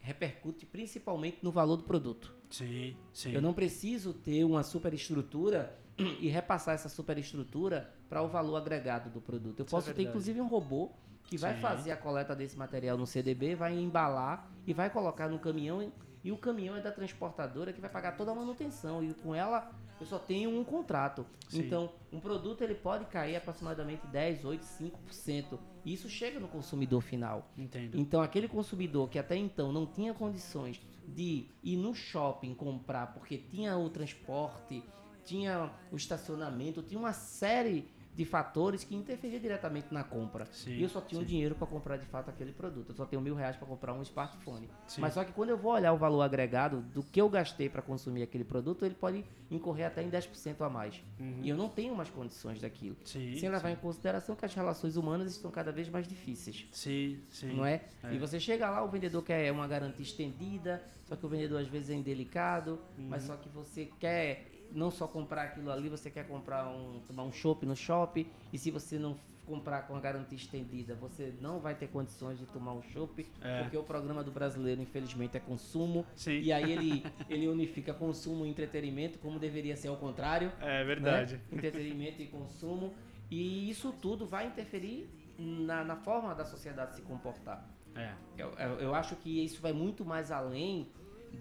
Speaker 2: repercute principalmente no valor do produto.
Speaker 1: Sim, sim.
Speaker 2: Eu não preciso ter uma superestrutura (clears throat) e repassar essa superestrutura para o valor agregado do produto. Eu
Speaker 1: Isso é
Speaker 2: posso ter
Speaker 1: verdade.
Speaker 2: inclusive um robô que vai
Speaker 1: Sim.
Speaker 2: fazer a coleta desse material no CDB, vai embalar e vai colocar no caminhão e o caminhão é da transportadora que vai pagar toda a manutenção e com ela eu só tenho um contrato.
Speaker 1: Sim.
Speaker 2: Então, um produto ele pode cair aproximadamente 10, 8, 5%. E isso chega no consumidor final.
Speaker 1: Entendo.
Speaker 2: Então, aquele consumidor que até então não tinha condições de ir no shopping comprar porque tinha o transporte, tinha o estacionamento, tinha uma série de fatores que interferiam diretamente na compra.
Speaker 1: Sim,
Speaker 2: e eu só tinha o
Speaker 1: sim.
Speaker 2: dinheiro para comprar de fato aquele produto. Eu só tenho mil reais para comprar um smartphone.
Speaker 1: Sim.
Speaker 2: Mas só que quando eu vou olhar o valor agregado do que eu gastei para consumir aquele produto, ele pode incorrer até em 10% a mais.
Speaker 1: Uhum.
Speaker 2: E eu não tenho mais condições daquilo.
Speaker 1: Sim,
Speaker 2: Sem levar em consideração que as relações humanas estão cada vez mais difíceis.
Speaker 1: Sim, sim.
Speaker 2: Não é?
Speaker 1: É.
Speaker 2: E você chega lá, o vendedor quer uma garantia estendida, só que o vendedor às vezes é indelicado,
Speaker 1: Uhum.
Speaker 2: mas só que você quer não só comprar aquilo ali, você quer comprar um, tomar um chopp no shopping, e se você não comprar com a garantia estendida, você não vai ter condições de tomar um chopp,
Speaker 1: É.
Speaker 2: porque o programa do brasileiro, infelizmente, é consumo,
Speaker 1: Sim.
Speaker 2: e aí ele, (laughs) ele unifica consumo e entretenimento, como deveria ser ao contrário
Speaker 1: É
Speaker 2: né?
Speaker 1: verdade.
Speaker 2: Entretenimento e consumo. E isso tudo vai interferir na, na forma da sociedade se comportar.
Speaker 1: É.
Speaker 2: Eu, eu acho que isso vai muito mais além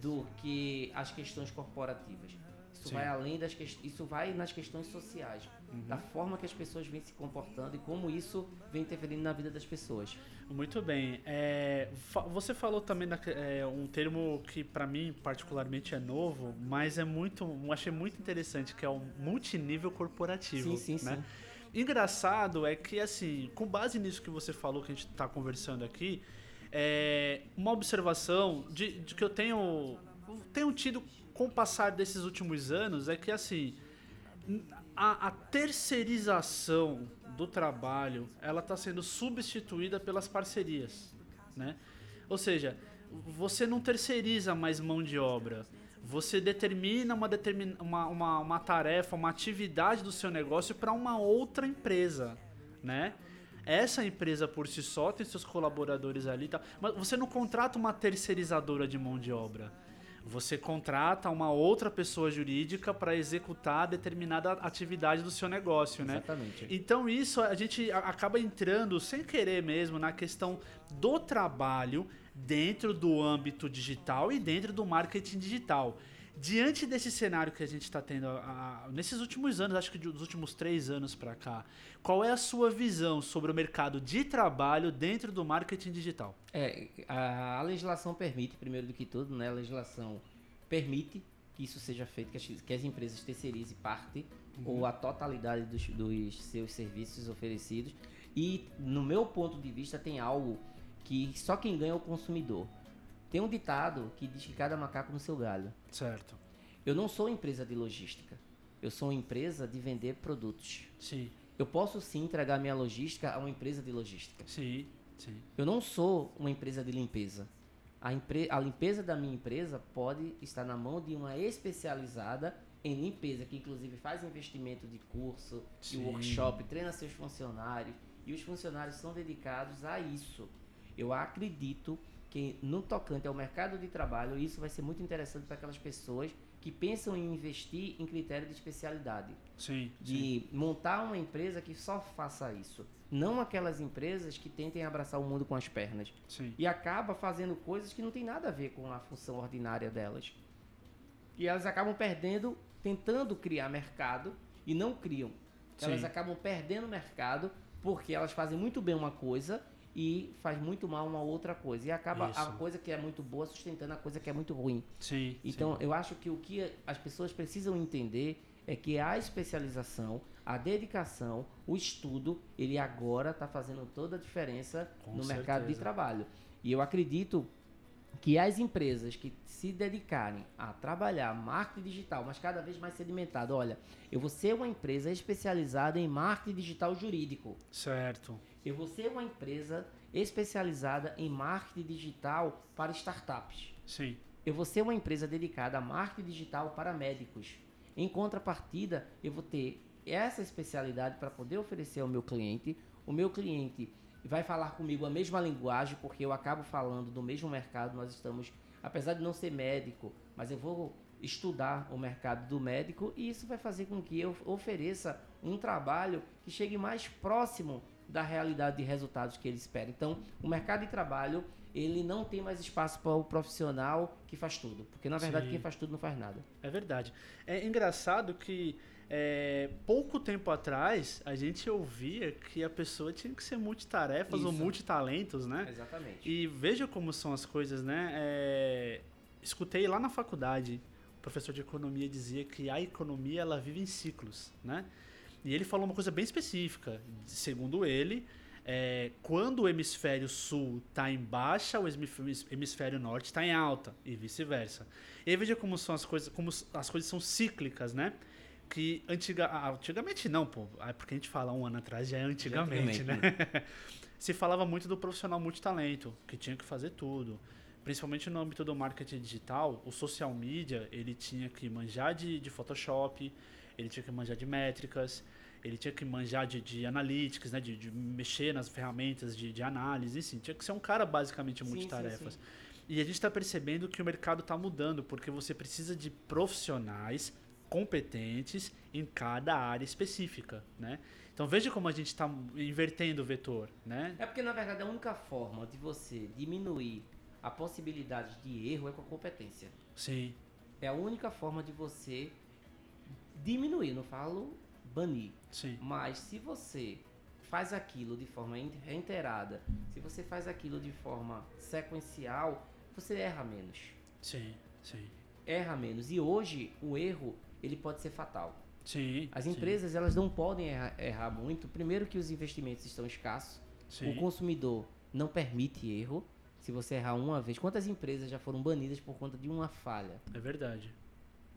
Speaker 2: do que as questões corporativas. Isso
Speaker 1: Sim.
Speaker 2: vai além das ques- isso vai nas questões sociais,
Speaker 1: Uhum.
Speaker 2: da forma que as pessoas vêm se comportando e como isso vem interferindo na vida das pessoas.
Speaker 1: Muito bem. É, você falou também da, é, um termo que para mim particularmente é novo, mas é muito, achei muito interessante, que é o multinível corporativo.
Speaker 2: Sim, sim,
Speaker 1: né?
Speaker 2: sim.
Speaker 1: Engraçado é que assim, com base nisso que você falou que a gente está conversando aqui, é uma observação de, de que eu tenho tenho tido com o passar desses últimos anos é que assim a, a terceirização do trabalho ela está sendo substituída pelas parcerias, né? Ou seja, você não terceiriza mais mão de obra. Você determina uma, determin, uma, uma, uma tarefa, uma atividade do seu negócio para uma outra empresa, né? Essa empresa por si só tem seus colaboradores ali, tal, mas você não contrata uma terceirizadora de mão de obra. Você contrata uma outra pessoa jurídica para executar determinada atividade do seu negócio, né?
Speaker 2: Exatamente.
Speaker 1: Então isso a gente acaba entrando sem querer mesmo na questão do trabalho dentro do âmbito digital e dentro do marketing digital. Diante desse cenário que a gente está tendo a- a- nesses últimos anos, acho que dos últimos três anos para cá, qual é a sua visão sobre o mercado de trabalho dentro do marketing digital?
Speaker 2: É, a, a legislação permite, primeiro do que tudo, né? A legislação permite que isso seja feito, que as, que as empresas terceirizem parte ou a totalidade dos, dos seus serviços oferecidos. E, no meu ponto de vista, tem algo que só quem ganha é o consumidor. Tem um ditado que diz que cada macaco no seu galho.
Speaker 1: Certo.
Speaker 2: Eu não sou empresa de logística. Eu sou uma empresa de vender produtos.
Speaker 1: Sim,
Speaker 2: Eu posso sim entregar minha logística a uma empresa de logística.
Speaker 1: sim, sim.
Speaker 2: Eu não sou uma empresa de limpeza. A, empre- a limpeza da minha empresa pode estar na mão de uma especializada em limpeza, que inclusive faz investimento de curso, de workshop, treina seus funcionários. E os funcionários são dedicados a isso. Eu acredito que no tocante ao mercado de trabalho, isso vai ser muito interessante para aquelas pessoas que pensam em investir em critério de especialidade
Speaker 1: Sim, sim.
Speaker 2: de montar uma empresa que só faça isso. Não aquelas empresas que tentem abraçar o mundo com as pernas.
Speaker 1: sim.
Speaker 2: E acaba fazendo coisas que não tem nada a ver com a função ordinária delas. E elas acabam perdendo, tentando criar mercado e não criam. Elas
Speaker 1: Sim.
Speaker 2: acabam perdendo mercado porque elas fazem muito bem uma coisa e faz muito mal uma outra coisa. E acaba a
Speaker 1: Isso.
Speaker 2: coisa que é muito boa sustentando a coisa que é muito ruim.
Speaker 1: Sim,
Speaker 2: Então, eu acho que o que as pessoas precisam entender é que a especialização, a dedicação, o estudo, ele agora está fazendo toda a diferença
Speaker 1: Com
Speaker 2: no mercado de
Speaker 1: certeza.
Speaker 2: trabalho. E eu acredito que as empresas que se dedicarem a trabalhar marketing digital, mas cada vez mais sedimentado, olha, eu vou ser uma empresa especializada em marketing digital jurídico.
Speaker 1: Certo.
Speaker 2: Eu vou ser uma empresa especializada em marketing digital para startups.
Speaker 1: Sim.
Speaker 2: Eu vou ser uma empresa dedicada a marketing digital para médicos. Em contrapartida, eu vou ter essa especialidade para poder oferecer ao meu cliente. O meu cliente vai falar comigo a mesma linguagem, porque eu acabo falando do mesmo mercado. Nós estamos, apesar de não ser médico, mas eu vou estudar o mercado do médico e isso vai fazer com que eu ofereça um trabalho que chegue mais próximo da realidade de resultados que ele espera. Então, o mercado de trabalho ele não tem mais espaço para o profissional que faz tudo, porque na verdade
Speaker 1: Sim.
Speaker 2: quem faz tudo não faz nada.
Speaker 1: É verdade. É engraçado que é, pouco tempo atrás a gente ouvia que a pessoa tinha que ser multitarefas ou
Speaker 2: Isso.
Speaker 1: multitalentos, né?
Speaker 2: Exatamente.
Speaker 1: E veja como são as coisas, né? É, escutei lá na faculdade, o professor de economia dizia que a economia ela vive em ciclos, né? E ele falou uma coisa bem específica. Segundo ele, é, quando o hemisfério sul está em baixa, o hemisfério- norte está em alta e vice-versa. E aí veja como são as coisas, como as coisas são cíclicas, né? Que antiga, antigamente não, pô, é porque a gente fala um ano atrás já é antigamente,
Speaker 2: antigamente,
Speaker 1: né? (laughs) Se falava muito do profissional multitalento, que tinha que fazer tudo. Principalmente no âmbito do marketing digital, o social media, ele tinha que manjar de, de Photoshop, ele tinha que manjar de métricas, ele tinha que manjar de, de analytics, né? De, de mexer nas ferramentas de, de análise, assim. Tinha que ser um cara basicamente
Speaker 2: Sim,
Speaker 1: multitarefas.
Speaker 2: sim,
Speaker 1: E a gente está percebendo que o mercado está mudando, porque você precisa de profissionais competentes em cada área específica, né? Então veja como a gente está invertendo o vetor, né?
Speaker 2: É porque na verdade a única forma de você diminuir a possibilidade de erro é com a competência.
Speaker 1: Sim,
Speaker 2: É a única forma de você diminuir, não falo banir.
Speaker 1: sim,
Speaker 2: Mas se você faz aquilo de forma reiterada, se você faz aquilo de forma sequencial, você erra menos.
Speaker 1: sim, sim,
Speaker 2: Erra menos. E hoje o erro ele pode ser fatal.
Speaker 1: sim.
Speaker 2: As
Speaker 1: sim,
Speaker 2: empresas elas não podem errar, errar muito. Primeiro que os investimentos estão escassos.
Speaker 1: sim,
Speaker 2: O consumidor não permite erro. Se você errar uma vez, quantas empresas já foram banidas por conta de uma falha?
Speaker 1: é verdade.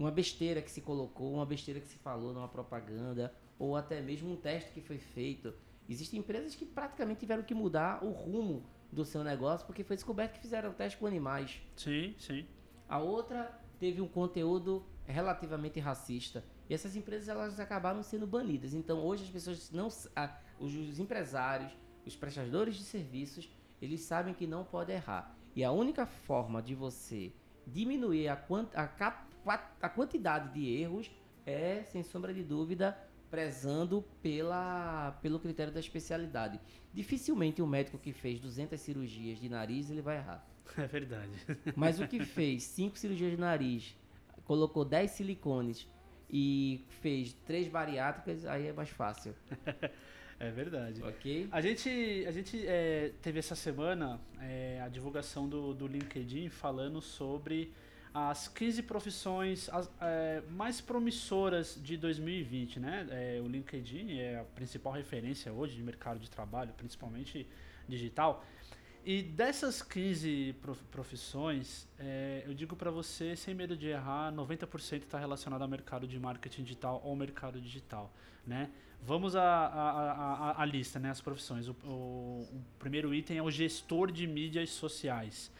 Speaker 2: Uma besteira que se colocou, uma besteira que se falou numa propaganda, ou até mesmo um teste que foi feito. Existem empresas que praticamente tiveram que mudar o rumo do seu negócio porque foi descoberto que fizeram teste com animais.
Speaker 1: Sim, sim,
Speaker 2: A outra teve um conteúdo relativamente racista. E essas empresas elas acabaram sendo banidas. Então hoje as pessoas não. ah, os empresários, os prestadores de serviços, eles sabem que não pode errar. E a única forma de você diminuir a, quant, a, cap- a quantidade de erros é, sem sombra de dúvida, prezando pela, pelo critério da especialidade. Dificilmente um médico que fez 200 cirurgias de nariz ele vai errar.
Speaker 1: é verdade. (laughs)
Speaker 2: Mas o que fez cinco cirurgias de nariz, colocou 10 silicones e fez três bariátricas, aí é mais fácil, (laughs)
Speaker 1: É verdade.
Speaker 2: ok?
Speaker 1: A gente, a gente é, teve essa semana é, a divulgação do, do LinkedIn falando sobre as 15 profissões as, é, mais promissoras de 2020, né? É, o LinkedIn é a principal referência hoje de mercado de trabalho, principalmente digital. E dessas 15 prof- profissões, é, eu digo para você, sem medo de errar, 90% está relacionado ao mercado de marketing digital ou mercado digital, né? Vamos à lista, né? As profissões. O, o- o primeiro item é o gestor de mídias sociais.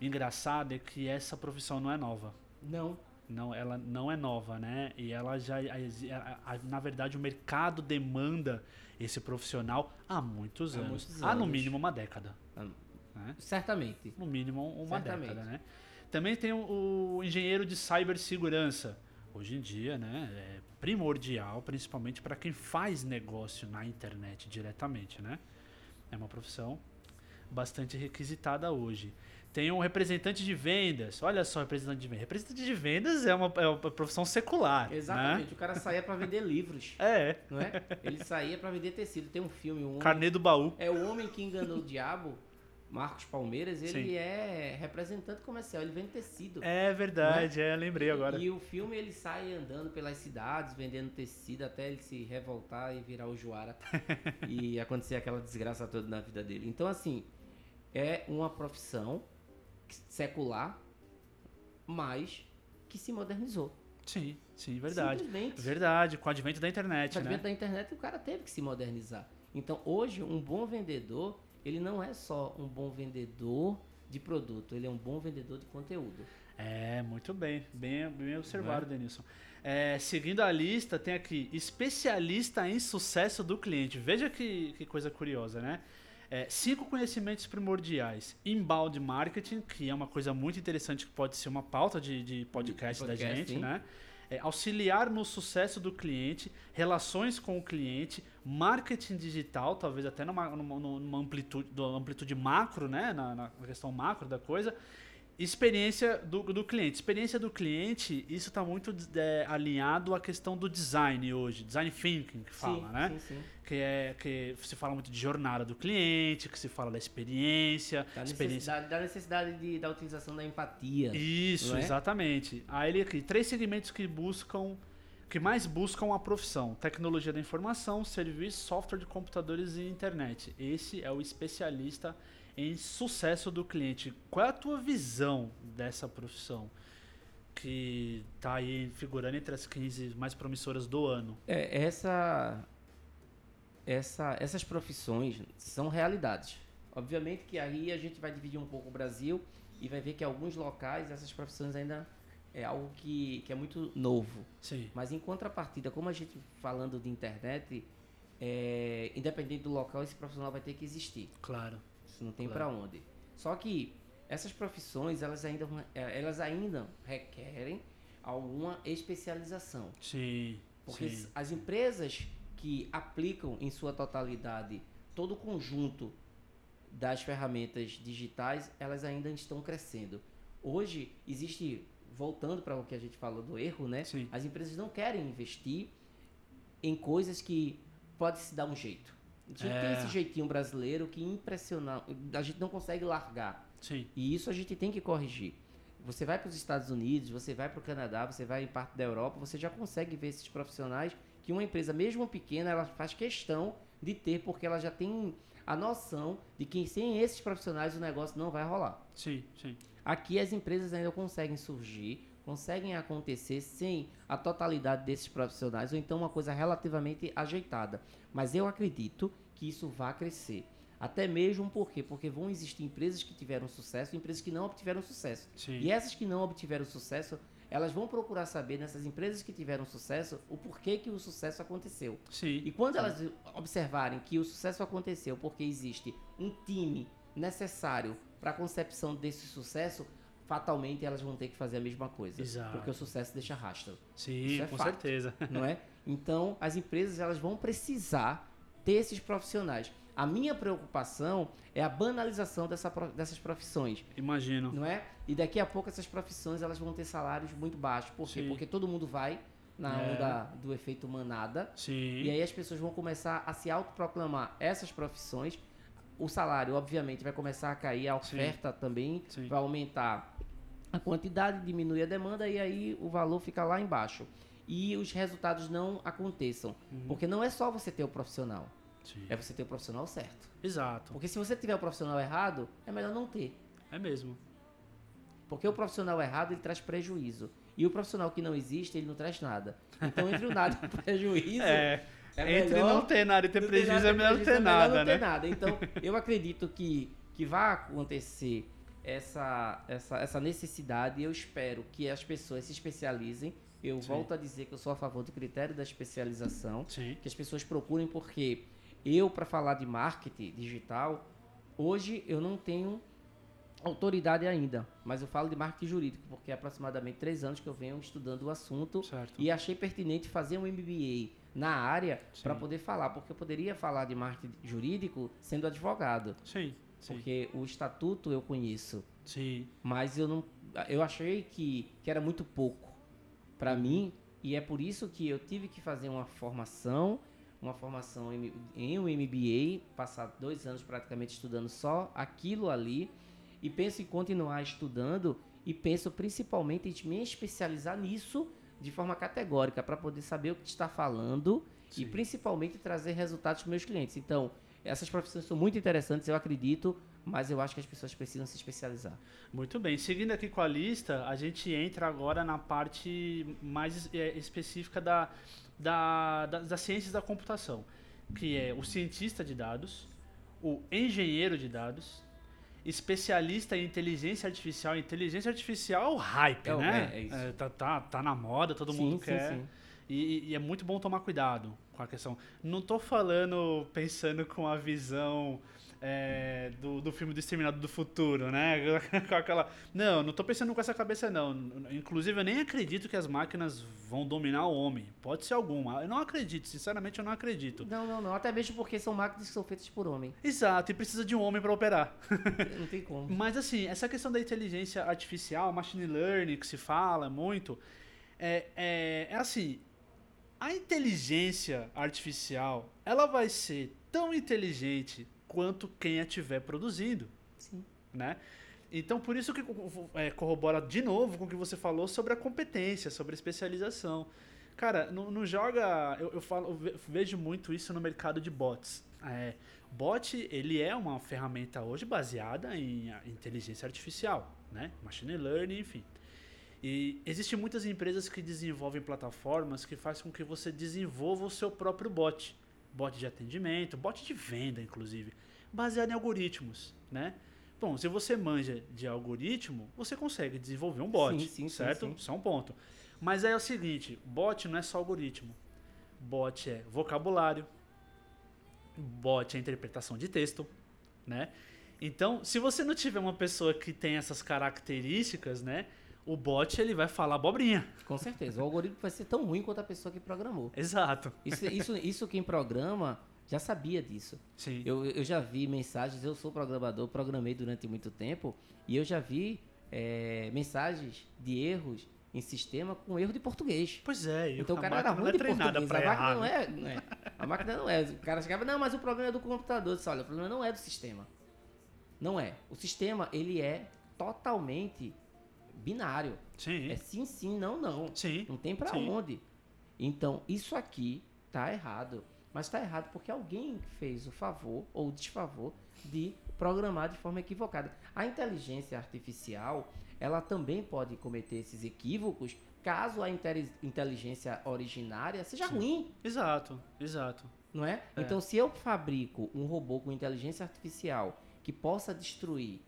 Speaker 1: Engraçado é que essa profissão não é nova.
Speaker 2: Não.
Speaker 1: Não, ela não é nova, né? E ela já, na verdade, o mercado demanda esse profissional há muitos
Speaker 2: Há
Speaker 1: anos.
Speaker 2: muitos
Speaker 1: Há no
Speaker 2: anos.
Speaker 1: mínimo uma década. Né?
Speaker 2: Certamente.
Speaker 1: No mínimo uma
Speaker 2: Certamente.
Speaker 1: década, né? Também tem o, o engenheiro de cibersegurança. Hoje em dia, né, é primordial, principalmente para quem faz negócio na internet diretamente, né? É uma profissão bastante requisitada hoje. Tem um representante de vendas. Olha só, representante de vendas. Representante de vendas é uma, é uma profissão secular.
Speaker 2: Exatamente. O cara saía pra vender livros,
Speaker 1: Né? (laughs) É.
Speaker 2: não é? Ele saía pra vender tecido. Tem um filme, um homem,
Speaker 1: Carnê do baú.
Speaker 2: é o homem que enganou o diabo. Marcos Palmeiras, ele
Speaker 1: Sim.
Speaker 2: é representante comercial, ele vende tecido.
Speaker 1: É verdade, é, lembrei agora.
Speaker 2: E o filme ele sai andando pelas cidades, vendendo tecido até ele se revoltar e virar o Juara (laughs) e acontecer aquela desgraça toda na vida dele. Então, assim, é uma profissão secular, mas que se modernizou.
Speaker 1: Sim, sim, verdade.
Speaker 2: Simplesmente.
Speaker 1: Verdade, com o advento da internet,
Speaker 2: Com o
Speaker 1: né?
Speaker 2: advento da internet, o cara teve que se modernizar. Então, hoje, um bom vendedor, ele não é só um bom vendedor de produto, ele é um bom vendedor de conteúdo.
Speaker 1: É, muito bem. Bem, bem observado,
Speaker 2: Não
Speaker 1: Denilson. É, seguindo a lista, tem aqui especialista em sucesso do cliente. Veja que, que coisa curiosa, né? É, cinco conhecimentos primordiais. Inbound marketing, que é uma coisa muito interessante que pode ser uma pauta de, de podcast, da
Speaker 2: podcast,
Speaker 1: gente,
Speaker 2: sim.
Speaker 1: né? É, auxiliar no sucesso do cliente, relações com o cliente, marketing digital, talvez até numa, numa, numa amplitude, amplitude macro, né? Na, na questão macro da coisa. Experiência do, do cliente. Experiência do cliente, isso está muito é, alinhado à questão do design hoje, design thinking que fala,
Speaker 2: sim,
Speaker 1: né?
Speaker 2: Sim, sim.
Speaker 1: Que é que se fala muito de jornada do cliente, que se fala da experiência,
Speaker 2: Da
Speaker 1: experiência.
Speaker 2: necessidade, da, necessidade de, da utilização da empatia.
Speaker 1: Isso,
Speaker 2: é?
Speaker 1: exatamente. Aí ele aqui, três segmentos que buscam, que mais buscam a profissão: tecnologia da informação, serviço, software de computadores e internet. Esse é o especialista em sucesso do cliente. Qual é a tua visão dessa profissão? Que tá aí figurando entre as 15 mais promissoras do ano.
Speaker 2: É, essa, essa, essas profissões são realidades. Obviamente que aí a gente vai dividir um pouco o Brasil e vai ver que alguns locais essas profissões ainda é algo que, que é muito novo.
Speaker 1: Sim.
Speaker 2: Mas em contrapartida, como a gente falando de internet, é, independente do local, esse profissional vai ter que existir.
Speaker 1: Claro.
Speaker 2: Isso não tem
Speaker 1: Claro.
Speaker 2: pra onde. Só que essas profissões, elas ainda, eh, elas ainda requerem alguma especialização.
Speaker 1: Sim.
Speaker 2: Porque
Speaker 1: sim.
Speaker 2: as empresas que aplicam em sua totalidade todo o conjunto das ferramentas digitais, elas ainda estão crescendo. Hoje existe, voltando para o que a gente falou do erro, né?
Speaker 1: Sim.
Speaker 2: As empresas não querem investir em coisas que pode se dar um jeito. A gente
Speaker 1: É.
Speaker 2: tem esse jeitinho brasileiro que impressiona, a gente não consegue largar.
Speaker 1: Sim.
Speaker 2: E isso a gente tem que corrigir. Você vai para os Estados Unidos, você vai para o Canadá, você vai em parte da Europa, você já consegue ver esses profissionais que uma empresa, mesmo pequena, ela faz questão de ter, porque ela já tem a noção de que sem esses profissionais o negócio não vai rolar.
Speaker 1: Sim, sim.
Speaker 2: Aqui as empresas ainda conseguem surgir, conseguem acontecer sem a totalidade desses profissionais, ou então uma coisa relativamente ajeitada. Mas eu acredito que isso vai crescer. Até mesmo por quê? Porque vão existir empresas que tiveram sucesso e empresas que não obtiveram sucesso.
Speaker 1: Sim.
Speaker 2: E essas que não obtiveram sucesso, elas vão procurar saber nessas empresas que tiveram sucesso o porquê que o sucesso aconteceu.
Speaker 1: Sim.
Speaker 2: E quando elas observarem que o sucesso aconteceu porque existe um time necessário para a concepção desse sucesso, fatalmente elas vão ter que fazer a mesma coisa.
Speaker 1: Exato.
Speaker 2: Porque o sucesso deixa rastro,
Speaker 1: Sim,
Speaker 2: é
Speaker 1: com
Speaker 2: fato.
Speaker 1: certeza. (laughs)
Speaker 2: não é? Então, as empresas elas vão precisar ter esses profissionais. A minha preocupação é a banalização dessa, dessas profissões,
Speaker 1: Imagino.
Speaker 2: não é? E daqui a pouco essas profissões elas vão ter salários muito baixos. Por quê?
Speaker 1: Sim.
Speaker 2: Porque todo mundo vai na
Speaker 1: É.
Speaker 2: onda do efeito manada.
Speaker 1: Sim.
Speaker 2: E aí as pessoas vão começar a se autoproclamar essas profissões. O salário, obviamente, vai começar a cair, a oferta também
Speaker 1: Sim.
Speaker 2: vai aumentar a quantidade, diminui a demanda e aí o valor fica lá embaixo. E os resultados não aconteçam.
Speaker 1: Uhum.
Speaker 2: Porque não é só você ter o profissional,
Speaker 1: Sim.
Speaker 2: é você ter o profissional certo.
Speaker 1: Exato.
Speaker 2: Porque se você tiver o profissional errado, é melhor não ter.
Speaker 1: É mesmo.
Speaker 2: Porque o profissional errado, ele traz prejuízo. E o profissional que não existe, ele não traz nada. Então, entre o nada e o (laughs) prejuízo,
Speaker 1: É.
Speaker 2: é
Speaker 1: Entre não ter nada e ter
Speaker 2: ter
Speaker 1: prejuízo
Speaker 2: nada,
Speaker 1: é melhor não ter
Speaker 2: é
Speaker 1: nada,
Speaker 2: não ter
Speaker 1: né?
Speaker 2: nada. Então, (laughs) eu acredito que, que vai acontecer essa, essa, essa necessidade e eu espero que as pessoas se especializem. Eu
Speaker 1: Sim.
Speaker 2: volto a dizer que eu sou a favor do critério da especialização,
Speaker 1: Sim.
Speaker 2: que as pessoas procurem, porque eu, para falar de marketing digital, hoje eu não tenho autoridade ainda, mas eu falo de marketing jurídico, porque é aproximadamente três anos que eu venho estudando o assunto
Speaker 1: Certo.
Speaker 2: e achei pertinente fazer um MBA na área para poder falar, porque eu poderia falar de marketing jurídico sendo advogado,
Speaker 1: Sim. Sim.
Speaker 2: porque o estatuto eu conheço,
Speaker 1: Sim.
Speaker 2: mas eu não, eu achei que, que era muito pouco para mim e é por isso que eu tive que fazer uma formação, uma formação em, em um MBA, passar dois anos praticamente estudando só aquilo ali e penso em continuar estudando e penso principalmente em me especializar nisso de forma categórica para poder saber o que está falando e
Speaker 1: Sim.
Speaker 2: principalmente trazer resultados para meus clientes. Então, essas profissões são muito interessantes, eu acredito, mas eu acho que as pessoas precisam se especializar.
Speaker 1: Muito bem. Seguindo aqui com a lista, a gente entra agora na parte mais é, específica da, da, da, das ciências da computação, que é o cientista de dados, o engenheiro de dados, especialista em inteligência artificial. Inteligência artificial é o hype,
Speaker 2: É
Speaker 1: né?
Speaker 2: é, é isso.
Speaker 1: É, tá, tá, tá na moda, todo
Speaker 2: Sim,
Speaker 1: mundo
Speaker 2: sim,
Speaker 1: quer.
Speaker 2: sim.
Speaker 1: E, e é muito bom tomar cuidado com a questão. Não tô falando (laughs) pensando com a visão é, do, do filme do Exterminado do Futuro, né? (laughs) com aquela. Não, não tô pensando com essa cabeça, não. Inclusive, eu nem acredito que as máquinas vão dominar o homem. Pode ser alguma. Eu não acredito, sinceramente, eu não acredito.
Speaker 2: Não, não, não. Até mesmo porque são máquinas que são feitas por homem.
Speaker 1: Exato, e precisa de um homem para operar. (laughs)
Speaker 2: Não tem como.
Speaker 1: Mas assim, essa questão da inteligência artificial, machine learning, que se fala muito, é, é, é assim, a inteligência artificial, ela vai ser tão inteligente quanto quem a estiver produzindo,
Speaker 2: Sim.
Speaker 1: né? Então, por isso que é, corrobora de novo com o que você falou sobre a competência, sobre a especialização. Cara, não, não joga... Eu, eu, falo, eu ve- vejo muito isso no mercado de bots. É, bot, ele é uma ferramenta hoje baseada em inteligência artificial, né? Machine learning, enfim. E existem muitas empresas que desenvolvem plataformas que fazem com que você desenvolva o seu próprio bot. Bot de atendimento, bot de venda, inclusive, baseado em algoritmos, né? Bom, se você manja de algoritmo, você consegue desenvolver um bot,
Speaker 2: Sim, sim, sim,
Speaker 1: certo?
Speaker 2: sim.
Speaker 1: Isso é um ponto. Mas aí é o seguinte, bot não é só algoritmo. Bot é vocabulário, bot é interpretação de texto, né? Então, se você não tiver uma pessoa que tem essas características, né? O bot ele vai falar abobrinha.
Speaker 2: Com certeza. O algoritmo vai ser tão ruim quanto a pessoa que programou.
Speaker 1: Exato.
Speaker 2: Isso, isso, isso quem programa já sabia disso.
Speaker 1: Sim.
Speaker 2: Eu, eu já vi mensagens, eu sou programador, programei durante muito tempo, e eu já vi é, mensagens de erros em sistema com erro de português.
Speaker 1: Pois é,
Speaker 2: Então o cara era ruim
Speaker 1: é
Speaker 2: de português. A máquina não
Speaker 1: né?
Speaker 2: é, não é. A máquina não é. O cara chegava, não, mas o problema é do computador. Eu disse, olha, o problema não é do sistema. Não é. O sistema, ele é totalmente binário.
Speaker 1: Sim.
Speaker 2: É sim, sim, não, não.
Speaker 1: Sim.
Speaker 2: Não tem
Speaker 1: Sim.
Speaker 2: onde. Então, isso aqui tá errado. Mas tá errado porque alguém fez o favor ou o desfavor de programar de forma equivocada. A inteligência artificial, ela também pode cometer esses equívocos caso a inte- inteligência originária seja
Speaker 1: Sim.
Speaker 2: ruim,
Speaker 1: Exato, exato.
Speaker 2: não é?
Speaker 1: É.
Speaker 2: Então, se eu fabrico um robô com inteligência artificial que possa destruir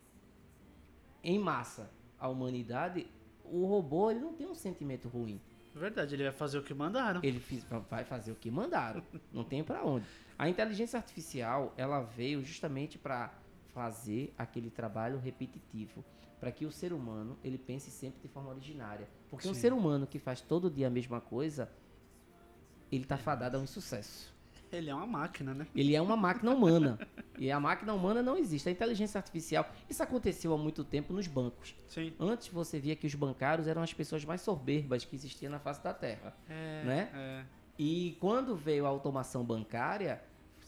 Speaker 2: em massa a humanidade, o robô ele não tem um sentimento ruim.
Speaker 1: Verdade, ele vai fazer o que mandaram.
Speaker 2: Ele fiz- vai fazer o que mandaram. Não tem pra onde. A inteligência artificial, ela veio justamente para fazer aquele trabalho repetitivo, para que o ser humano ele pense sempre de forma originária. Porque um
Speaker 1: Sim.
Speaker 2: ser humano que faz todo dia a mesma coisa, ele tá fadado a um insucesso.
Speaker 1: Ele é uma máquina, né?
Speaker 2: Ele é uma máquina humana. E a máquina humana não existe. A inteligência artificial, isso aconteceu há muito tempo nos bancos.
Speaker 1: Sim.
Speaker 2: Antes você via que os bancários eram as pessoas mais soberbas que existiam na face da Terra.
Speaker 1: É,
Speaker 2: Né?
Speaker 1: É.
Speaker 2: E quando veio a automação bancária,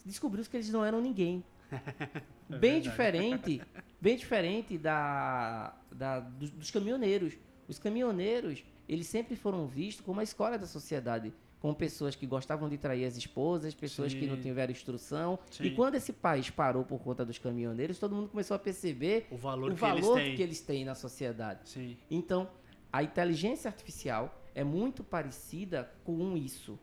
Speaker 2: descobriu-se que eles não eram ninguém. (laughs)
Speaker 1: É
Speaker 2: bem
Speaker 1: verdade.
Speaker 2: diferente, bem diferente da, da- dos, dos caminhoneiros. Os caminhoneiros, eles sempre foram vistos como a escola da sociedade, como pessoas que gostavam de trair as esposas, pessoas que não
Speaker 1: Sim.
Speaker 2: tiveram instrução.
Speaker 1: Sim.
Speaker 2: E quando esse país parou por conta dos caminhoneiros, todo mundo começou a perceber
Speaker 1: O valor
Speaker 2: o
Speaker 1: que
Speaker 2: valor
Speaker 1: eles têm.
Speaker 2: que eles têm na sociedade.
Speaker 1: Sim.
Speaker 2: Então, a inteligência artificial é muito parecida com isso.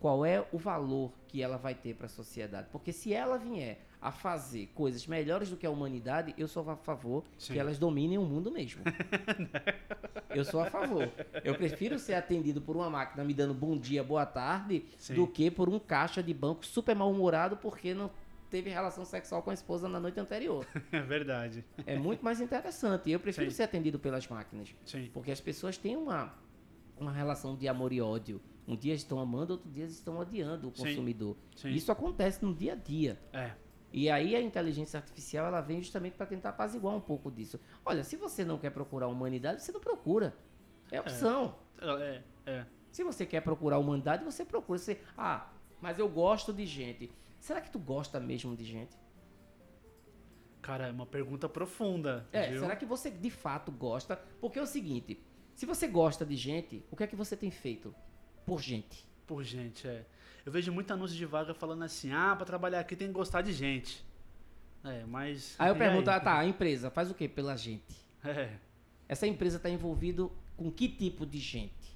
Speaker 2: Qual é o valor que ela vai ter para a sociedade? Porque se ela vier a fazer coisas melhores do que a humanidade, eu sou a favor
Speaker 1: Sim.
Speaker 2: que elas dominem o mundo mesmo. (laughs) eu sou a favor. Eu prefiro ser atendido por uma máquina me dando bom dia, boa tarde,
Speaker 1: Sim.
Speaker 2: do que por um caixa de banco super mal-humorado porque não teve relação sexual com a esposa na noite anterior.
Speaker 1: É (laughs) verdade.
Speaker 2: É muito mais interessante. Eu prefiro
Speaker 1: Sim.
Speaker 2: ser atendido pelas máquinas.
Speaker 1: Sim.
Speaker 2: Porque as pessoas têm uma, uma relação de amor e ódio. Um dia estão amando, outro dia estão odiando o consumidor.
Speaker 1: Sim.
Speaker 2: Isso acontece no dia a dia.
Speaker 1: É.
Speaker 2: E aí a inteligência artificial ela vem justamente para tentar apaziguar um pouco disso. Olha, se você não quer procurar a humanidade, você não procura. É opção.
Speaker 1: É. É.
Speaker 2: Se você quer procurar a humanidade, você procura. Você, ah, mas eu gosto de gente. Será que tu gosta mesmo de gente?
Speaker 1: Cara, é uma pergunta profunda.
Speaker 2: É,
Speaker 1: viu?
Speaker 2: será que você de fato gosta? Porque é o seguinte, se você gosta de gente, o que é que você tem feito por gente?
Speaker 1: Por gente, é. Eu vejo muito anúncio de vaga falando assim, ah, pra trabalhar aqui tem que gostar de gente. É, mas.
Speaker 2: Aí eu pergunto, ah, tá, a empresa faz o quê pela gente?
Speaker 1: É.
Speaker 2: Essa empresa está envolvida com que tipo de gente?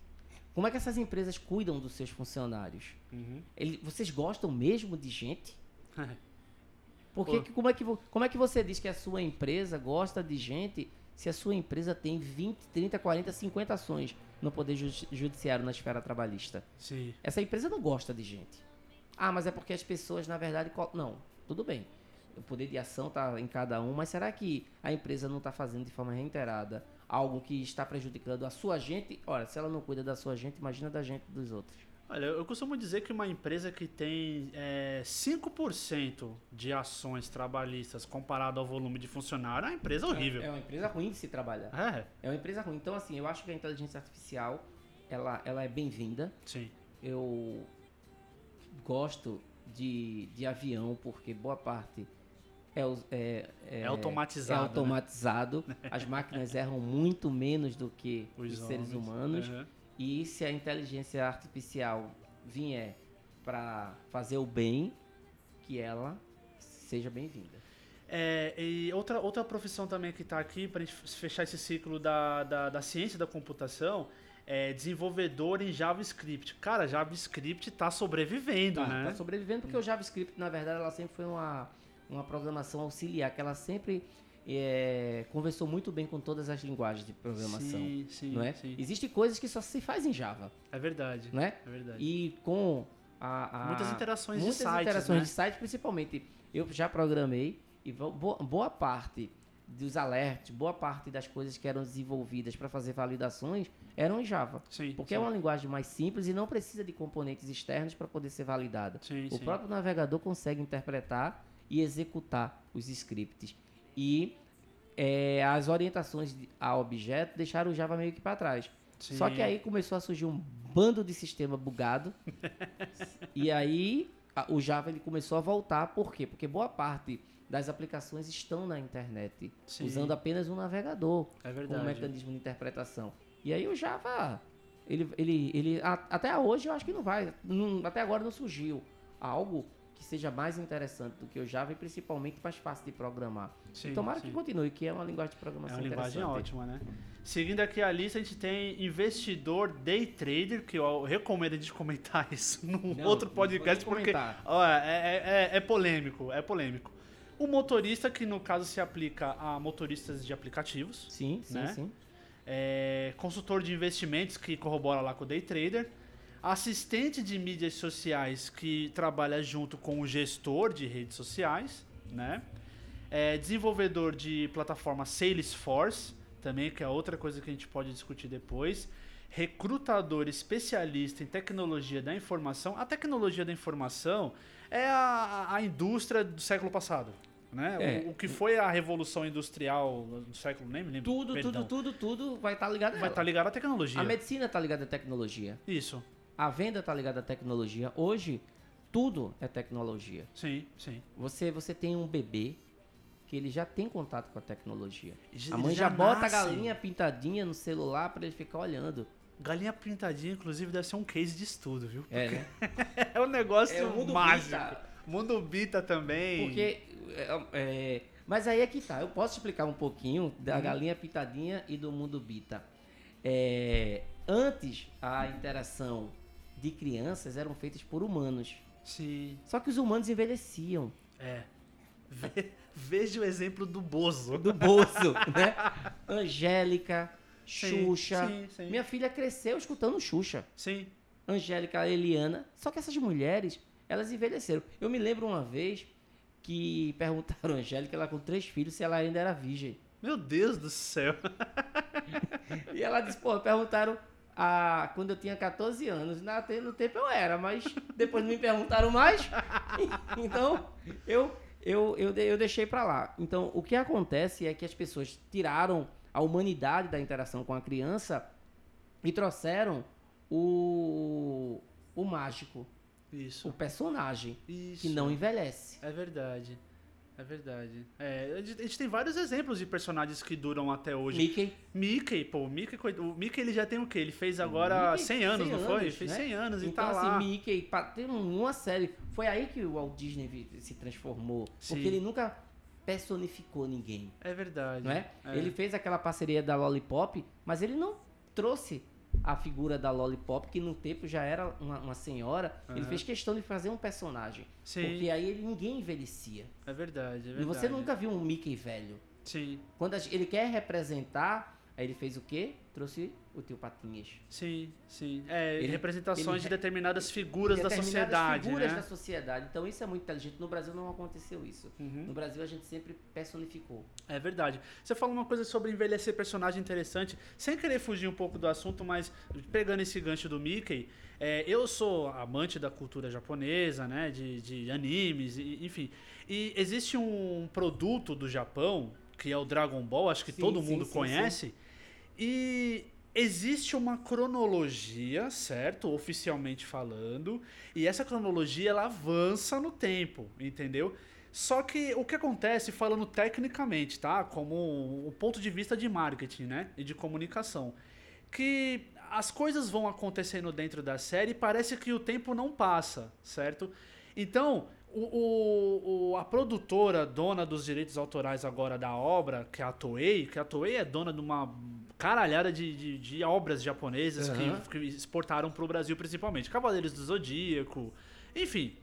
Speaker 2: Como é que essas empresas cuidam dos seus funcionários?
Speaker 1: Uhum.
Speaker 2: Ele- vocês gostam mesmo de gente? (laughs)
Speaker 1: É.
Speaker 2: Porque como, é que, como é que você diz que a sua empresa gosta de gente se a sua empresa tem 20, 30, 40, 50 ações no Poder Judi- Judiciário na esfera trabalhista?
Speaker 1: Sim.
Speaker 2: Essa empresa não gosta de gente. Ah, mas é porque as pessoas, na verdade, não, tudo bem. O poder de ação está em cada um, mas será que a empresa não está fazendo de forma reiterada algo que está prejudicando a sua gente? Ora, se ela não cuida da sua gente, imagina da gente dos outros.
Speaker 1: Olha, eu costumo dizer que uma empresa que tem é, 5% de ações trabalhistas comparado ao volume de funcionário, é uma empresa horrível.
Speaker 2: É uma empresa ruim de se trabalhar.
Speaker 1: É,
Speaker 2: É uma empresa ruim. Então, assim, eu acho que a inteligência artificial, ela, ela é bem-vinda.
Speaker 1: sim.
Speaker 2: Eu gosto de, de avião, porque boa parte é, us- é,
Speaker 1: É automatizado,
Speaker 2: É
Speaker 1: né?
Speaker 2: automatizado. As máquinas erram muito menos do que os, seres
Speaker 1: homens.
Speaker 2: humanos.
Speaker 1: Uhum.
Speaker 2: E se a inteligência artificial vier para fazer o bem, que ela seja bem-vinda.
Speaker 1: É, e outra, outra profissão também que está aqui, para a gente fechar esse ciclo da, da, da ciência da computação, é desenvolvedor em JavaScript. Cara, JavaScript está sobrevivendo,
Speaker 2: Tá,
Speaker 1: né?
Speaker 2: tá sobrevivendo porque o JavaScript, na verdade, ela sempre foi uma, uma programação auxiliar, que ela sempre é, conversou muito bem com todas as linguagens de programação.
Speaker 1: Sim, sim,
Speaker 2: não é?
Speaker 1: sim.
Speaker 2: Existem coisas que só se faz em Java,
Speaker 1: É verdade.
Speaker 2: não é?
Speaker 1: É verdade.
Speaker 2: E com a, a-
Speaker 1: Muitas interações de
Speaker 2: muitas
Speaker 1: sites,
Speaker 2: interações
Speaker 1: né?
Speaker 2: de site, principalmente. Eu já programei e boa, boa parte dos alerts, boa parte das coisas que eram desenvolvidas para fazer validações eram em Java.
Speaker 1: Sim,
Speaker 2: Porque
Speaker 1: sim.
Speaker 2: é uma linguagem mais simples e não precisa de componentes externos para poder ser validada.
Speaker 1: Sim,
Speaker 2: O próprio navegador consegue interpretar e executar os scripts. E é, as orientações a objeto deixaram o Java meio que para trás.
Speaker 1: Sim.
Speaker 2: Só que aí começou a surgir um bando de sistema bugado. (laughs) e aí a- o Java ele começou a voltar. Por quê? Porque boa parte das aplicações estão na internet,
Speaker 1: Sim.
Speaker 2: usando apenas um navegador
Speaker 1: É
Speaker 2: como mecanismo de interpretação. E aí o Java, ele, ele, ele a- até hoje eu acho que não vai, não- até agora não surgiu algo que seja mais interessante do que o Java e principalmente mais fácil de programar.
Speaker 1: Sim,
Speaker 2: Tomara
Speaker 1: sim.
Speaker 2: que continue, que é uma linguagem de
Speaker 1: É
Speaker 2: programação
Speaker 1: uma linguagem
Speaker 2: interessante.
Speaker 1: ótima, né? Seguindo aqui a lista, a gente tem investidor day trader, que eu recomendo a gente comentar (laughs) isso num
Speaker 2: Não,
Speaker 1: outro podcast, porque ó, é, é- é- é polêmico, é polêmico. O motorista, que no caso se aplica a motoristas de aplicativos,
Speaker 2: Sim, sim,
Speaker 1: Né?
Speaker 2: sim.
Speaker 1: é, consultor de investimentos, que corrobora lá com o day trader, assistente de mídias sociais, que trabalha junto com o gestor de redes sociais, né? É, desenvolvedor de plataforma Salesforce, também, que é outra coisa que a gente pode discutir depois. Recrutador especialista em tecnologia da informação. A tecnologia da informação é a, a indústria do século passado. Né?
Speaker 2: É.
Speaker 1: O, o que foi a revolução industrial do século, nem me lembro.
Speaker 2: Tudo,
Speaker 1: perdão.
Speaker 2: tudo, tudo, tudo vai estar ligado
Speaker 1: Vai estar ligado à tecnologia.
Speaker 2: A medicina está ligada à tecnologia.
Speaker 1: Isso.
Speaker 2: A venda está ligada à tecnologia. Hoje, tudo é tecnologia.
Speaker 1: Sim, sim.
Speaker 2: Você, você tem um bebê que ele já tem contato com a tecnologia.
Speaker 1: Já-
Speaker 2: A mãe
Speaker 1: ele
Speaker 2: já,
Speaker 1: já
Speaker 2: bota
Speaker 1: nasce.
Speaker 2: a galinha pintadinha no celular para ele ficar olhando.
Speaker 1: Galinha pintadinha, inclusive, deve ser um case de estudo, viu?
Speaker 2: É, né? (laughs)
Speaker 1: É um negócio
Speaker 2: É mundo
Speaker 1: mágico.
Speaker 2: Bita.
Speaker 1: Mundo Bita também.
Speaker 2: Porque. é, é, mas aí é que tá. Eu posso explicar um pouquinho da
Speaker 1: Uhum.
Speaker 2: galinha pintadinha e do mundo bita. É, antes, a interação de crianças eram feitas por humanos.
Speaker 1: Sim,
Speaker 2: Só que os humanos envelheciam.
Speaker 1: é. Ve- (laughs) Veja o exemplo do Bozo.
Speaker 2: Do bolso, (laughs) né? Angélica,
Speaker 1: Sim,
Speaker 2: Xuxa.
Speaker 1: sim, sim.
Speaker 2: Minha filha cresceu escutando Xuxa.
Speaker 1: Sim.
Speaker 2: Angélica, Eliana. Só que essas mulheres, elas envelheceram. Eu me lembro uma vez que perguntaram a Angélica, ela com três filhos, se ela ainda era virgem.
Speaker 1: Meu Deus do céu. (laughs)
Speaker 2: E ela disse, pô, perguntaram a, quando eu tinha 14 anos. Na, no tempo eu era, mas depois não me perguntaram mais. (laughs) Então, eu, eu, eu, eu deixei pra lá. Então, o que acontece é que as pessoas tiraram a humanidade da interação com a criança e trouxeram o, o mágico,
Speaker 1: Isso.
Speaker 2: o personagem,
Speaker 1: Isso.
Speaker 2: que não envelhece.
Speaker 1: É verdade. É verdade. É, a gente a gente tem vários exemplos de personagens que duram até hoje.
Speaker 2: Mickey.
Speaker 1: Mickey, pô, o Mickey, o Mickey ele já tem o quê? Ele fez agora
Speaker 2: Mickey,
Speaker 1: 100 anos,
Speaker 2: 100
Speaker 1: não foi?
Speaker 2: anos,
Speaker 1: Fez
Speaker 2: né?
Speaker 1: 100 anos e
Speaker 2: Então,
Speaker 1: tá
Speaker 2: assim,
Speaker 1: lá.
Speaker 2: Mickey, tem uma série. Foi aí que o Walt Disney se transformou.
Speaker 1: Sim.
Speaker 2: Porque ele nunca personificou ninguém.
Speaker 1: É verdade.
Speaker 2: Não é?
Speaker 1: É.
Speaker 2: Ele fez aquela parceria da Lollipop, mas ele não trouxe a figura da Lollipop, que no tempo já era uma, uma senhora. Ele
Speaker 1: Aham.
Speaker 2: fez questão de fazer um personagem.
Speaker 1: Sim,
Speaker 2: Porque aí ele, ninguém envelhecia.
Speaker 1: é verdade, é
Speaker 2: E
Speaker 1: verdade.
Speaker 2: você nunca viu um Mickey velho.
Speaker 1: Sim,
Speaker 2: Quando ele quer representar, aí ele fez o quê? Trouxe o tio Patinhas.
Speaker 1: sim, sim. É,
Speaker 2: Ele-
Speaker 1: representações
Speaker 2: ele-
Speaker 1: de determinadas figuras da
Speaker 2: Determinadas
Speaker 1: sociedade,
Speaker 2: figuras
Speaker 1: né?
Speaker 2: da sociedade. Então isso é muito inteligente. No Brasil não aconteceu isso.
Speaker 1: Uhum.
Speaker 2: No Brasil a gente sempre personificou.
Speaker 1: É verdade. Você falou uma coisa sobre envelhecer personagem interessante, sem querer fugir um pouco do assunto, mas pegando esse gancho do Mickey, é, eu sou amante da cultura japonesa, né, de, de animes, e- enfim. E existe um produto do Japão, que é o Dragon Ball, acho que
Speaker 2: Sim,
Speaker 1: todo
Speaker 2: sim,
Speaker 1: mundo
Speaker 2: sim,
Speaker 1: conhece, e existe uma cronologia, certo? Oficialmente falando, e essa cronologia ela avança no tempo, entendeu? Só que o que acontece, falando tecnicamente, tá? Como um ponto de vista de marketing, né? E de comunicação. Que as coisas vão acontecendo dentro da série e parece que o tempo não passa, certo? Então, o, o- o- a produtora, dona dos direitos autorais agora da obra, que é a Toei, que a Toei é dona de uma caralhada de, de, de obras japonesas
Speaker 2: Aham.
Speaker 1: que, que exportaram pro Brasil principalmente. Cavaleiros do Zodíaco, enfim.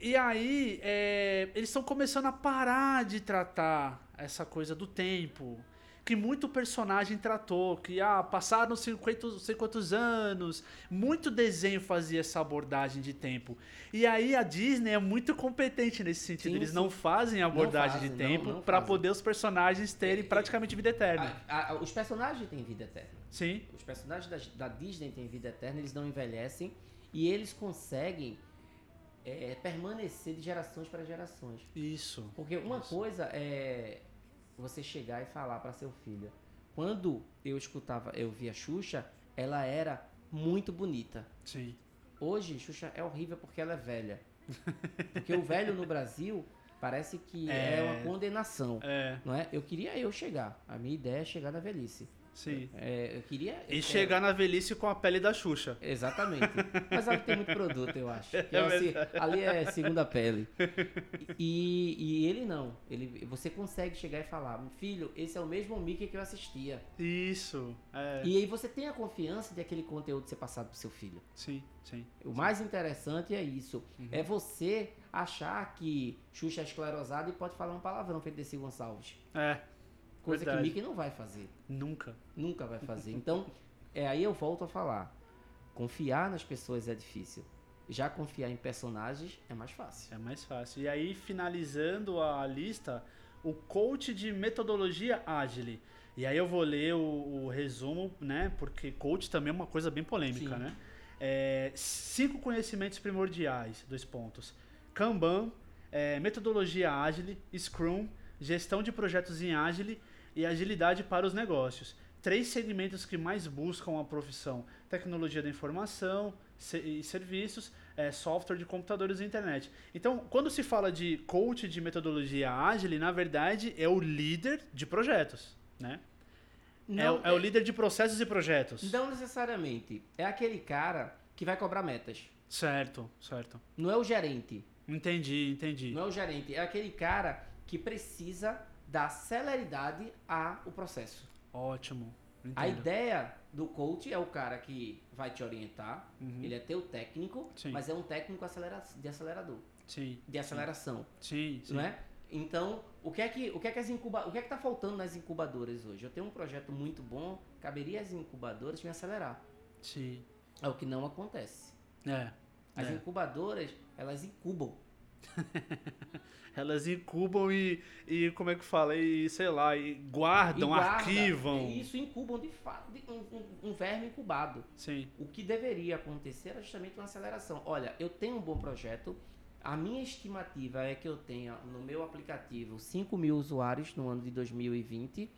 Speaker 1: E aí, é, eles estão começando a parar de tratar essa coisa do tempo. Que muito personagem tratou, que ah, passaram 50, não sei quantos anos. Muito desenho fazia essa abordagem de tempo. E aí a Disney é muito competente nesse sentido.
Speaker 2: Sim,
Speaker 1: Eles
Speaker 2: sim.
Speaker 1: não fazem abordagem
Speaker 2: fazem,
Speaker 1: de
Speaker 2: não,
Speaker 1: tempo
Speaker 2: não
Speaker 1: para poder os personagens terem
Speaker 2: É, é,
Speaker 1: praticamente vida eterna.
Speaker 2: A- a- os personagens têm vida eterna.
Speaker 1: Sim,
Speaker 2: Os personagens da, da Disney têm vida eterna, eles não envelhecem e eles conseguem é, permanecer de gerações para gerações.
Speaker 1: isso.
Speaker 2: Porque uma
Speaker 1: Isso.
Speaker 2: coisa é você chegar e falar para seu filho. Quando eu escutava, eu via Xuxa, ela era muito bonita.
Speaker 1: Sim.
Speaker 2: Hoje, Xuxa é horrível porque ela é velha. (laughs) Porque o velho no Brasil parece que é,
Speaker 1: É.
Speaker 2: uma condenação.
Speaker 1: É,
Speaker 2: Não é? Eu queria eu chegar. A minha ideia é chegar na velhice.
Speaker 1: Sim.
Speaker 2: É, eu queria.
Speaker 1: E chegar na velhice com a pele da Xuxa.
Speaker 2: Exatamente. Mas ali tem muito produto, eu acho. (laughs)
Speaker 1: É
Speaker 2: é
Speaker 1: verdade.
Speaker 2: ali é segunda pele. E, e ele não. Ele, você consegue chegar e falar, filho, esse é o mesmo Mickey que eu assistia.
Speaker 1: Isso. É.
Speaker 2: E aí você tem a confiança de aquele conteúdo ser passado pro seu filho.
Speaker 1: Sim, sim.
Speaker 2: O mais interessante é isso. É você achar que Xuxa é esclerosada e pode falar um palavrão feito desse Gonçalves.
Speaker 1: É,
Speaker 2: Coisa
Speaker 1: Verdade.
Speaker 2: que Mickey não vai fazer.
Speaker 1: nunca.
Speaker 2: Nunca vai fazer. Então, é aí eu volto a falar. Confiar nas pessoas é difícil. Já confiar em personagens é mais fácil.
Speaker 1: É mais fácil. E aí, finalizando a lista, o coach de metodologia ágil. E aí eu vou ler o, o resumo, né? Porque coach também é uma coisa bem polêmica,
Speaker 2: Sim.
Speaker 1: né? É, cinco conhecimentos primordiais, dois pontos. Kanban, é, metodologia ágil, Scrum, gestão de projetos em ágil e agilidade para os negócios. Três segmentos que mais buscam a profissão: tecnologia da informação e serviços, é, software de computadores e internet. Então, quando se fala de coach de metodologia ágil, na verdade é o líder de projetos, né? é, o- é o líder de processos e projetos.
Speaker 2: Não necessariamente. É aquele cara que vai cobrar metas.
Speaker 1: Certo, certo.
Speaker 2: Não é o gerente.
Speaker 1: Entendi, entendi.
Speaker 2: Não é o gerente. É aquele cara que precisa dar celeridade ao processo.
Speaker 1: Ótimo.
Speaker 2: A
Speaker 1: Entendo.
Speaker 2: ideia do coach é o cara que vai te orientar.
Speaker 1: Uhum.
Speaker 2: Ele é teu técnico,
Speaker 1: Sim.
Speaker 2: mas é um técnico acelera- de acelerador.
Speaker 1: Sim,
Speaker 2: De aceleração.
Speaker 1: sim, sim.
Speaker 2: não é? Então, o que é que o que é que as incuba, o que é que tá faltando nas incubadoras hoje? Eu tenho um projeto muito bom, caberia as incubadoras me acelerar.
Speaker 1: Sim.
Speaker 2: É o que não acontece.
Speaker 1: É.
Speaker 2: As
Speaker 1: é.
Speaker 2: incubadoras, elas incubam. (laughs)
Speaker 1: Elas incubam e, e como é que fala? E sei lá, e guardam,
Speaker 2: E guarda.
Speaker 1: arquivam.
Speaker 2: É Isso incubam de fato de um, um- um verme incubado.
Speaker 1: Sim.
Speaker 2: O que deveria acontecer era justamente uma aceleração. Olha, eu tenho um bom projeto. A minha estimativa é que eu tenha no meu aplicativo 5 mil usuários no ano de 2020,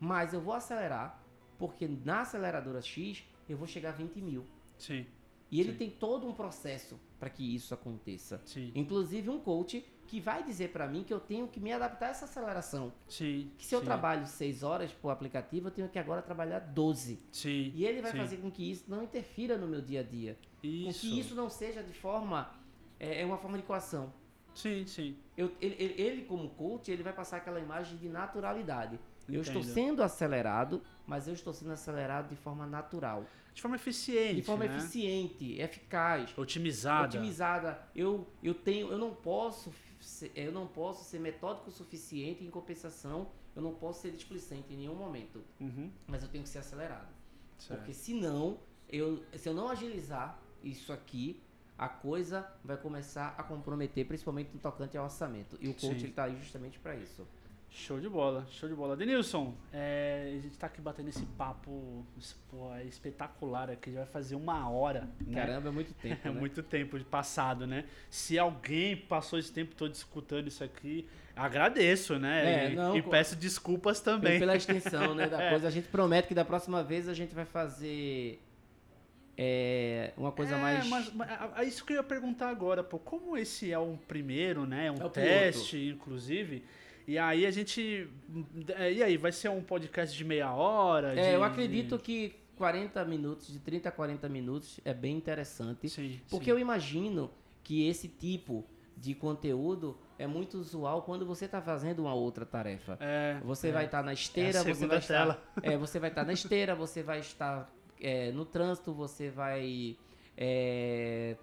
Speaker 2: mas eu vou acelerar, porque na aceleradora X eu vou chegar a 20 mil.
Speaker 1: Sim.
Speaker 2: E ele
Speaker 1: Sim.
Speaker 2: tem todo um processo para que isso aconteça.
Speaker 1: Sim,
Speaker 2: Inclusive um coach que vai dizer para mim que eu tenho que me adaptar a essa aceleração.
Speaker 1: sim.
Speaker 2: Que se eu trabalho 6 horas por aplicativo, eu tenho que agora trabalhar 12.
Speaker 1: Sim.
Speaker 2: E ele vai fazer com que isso não interfira no meu dia a dia. Com
Speaker 1: Isso.
Speaker 2: que isso não seja de forma. É é uma forma de equação.
Speaker 1: Sim, sim.
Speaker 2: Eu- ele, ele- ele, como coach, ele vai passar aquela imagem de naturalidade. Eu estou
Speaker 1: Entendo.
Speaker 2: sendo acelerado, mas eu estou sendo acelerado de forma natural.
Speaker 1: De forma eficiente.
Speaker 2: De forma
Speaker 1: né?
Speaker 2: eficiente, eficaz,
Speaker 1: Otimizada.
Speaker 2: otimizada. Eu, eu tenho, eu não posso ser, eu não posso ser metódico o suficiente em compensação, eu não posso ser displicente em nenhum momento,
Speaker 1: Uhum.
Speaker 2: mas eu tenho que ser acelerado.
Speaker 1: Certo.
Speaker 2: Porque senão, eu, se eu não agilizar isso aqui, a coisa vai começar a comprometer, principalmente no tocante ao orçamento. E o coach
Speaker 1: Sim.
Speaker 2: ele tá aí justamente para isso.
Speaker 1: Show de bola, show de bola. Denilson, é, a gente tá aqui batendo esse papo é espetacular aqui, já vai fazer uma hora. Né?
Speaker 2: Caramba, é muito (laughs) tempo,
Speaker 1: É
Speaker 2: né?
Speaker 1: muito tempo de passado, né? Se alguém passou esse tempo todo escutando isso aqui, agradeço, né?
Speaker 2: É,
Speaker 1: e,
Speaker 2: não,
Speaker 1: e peço desculpas também.
Speaker 2: Pela extensão, né, da (laughs) coisa. A gente promete que da próxima vez a gente vai fazer é, uma coisa
Speaker 1: é,
Speaker 2: mais...
Speaker 1: Mas, mas, isso que eu ia perguntar agora, pô, como esse é um primeiro, né? Um
Speaker 2: É o
Speaker 1: teste, inclusive. E aí a gente. é, E aí, vai ser um podcast de meia hora?
Speaker 2: É,
Speaker 1: de-
Speaker 2: eu acredito que 40 minutos, de 30 a 40 minutos, é bem interessante.
Speaker 1: Sim.
Speaker 2: Porque
Speaker 1: sim.
Speaker 2: eu imagino que esse tipo de conteúdo é muito usual quando você está fazendo uma outra tarefa.
Speaker 1: É,
Speaker 2: Você
Speaker 1: é.
Speaker 2: vai estar na esteira,
Speaker 1: É
Speaker 2: você vai estar,
Speaker 1: tela.
Speaker 2: é, você vai estar na esteira, você vai estar é, no trânsito, você vai é,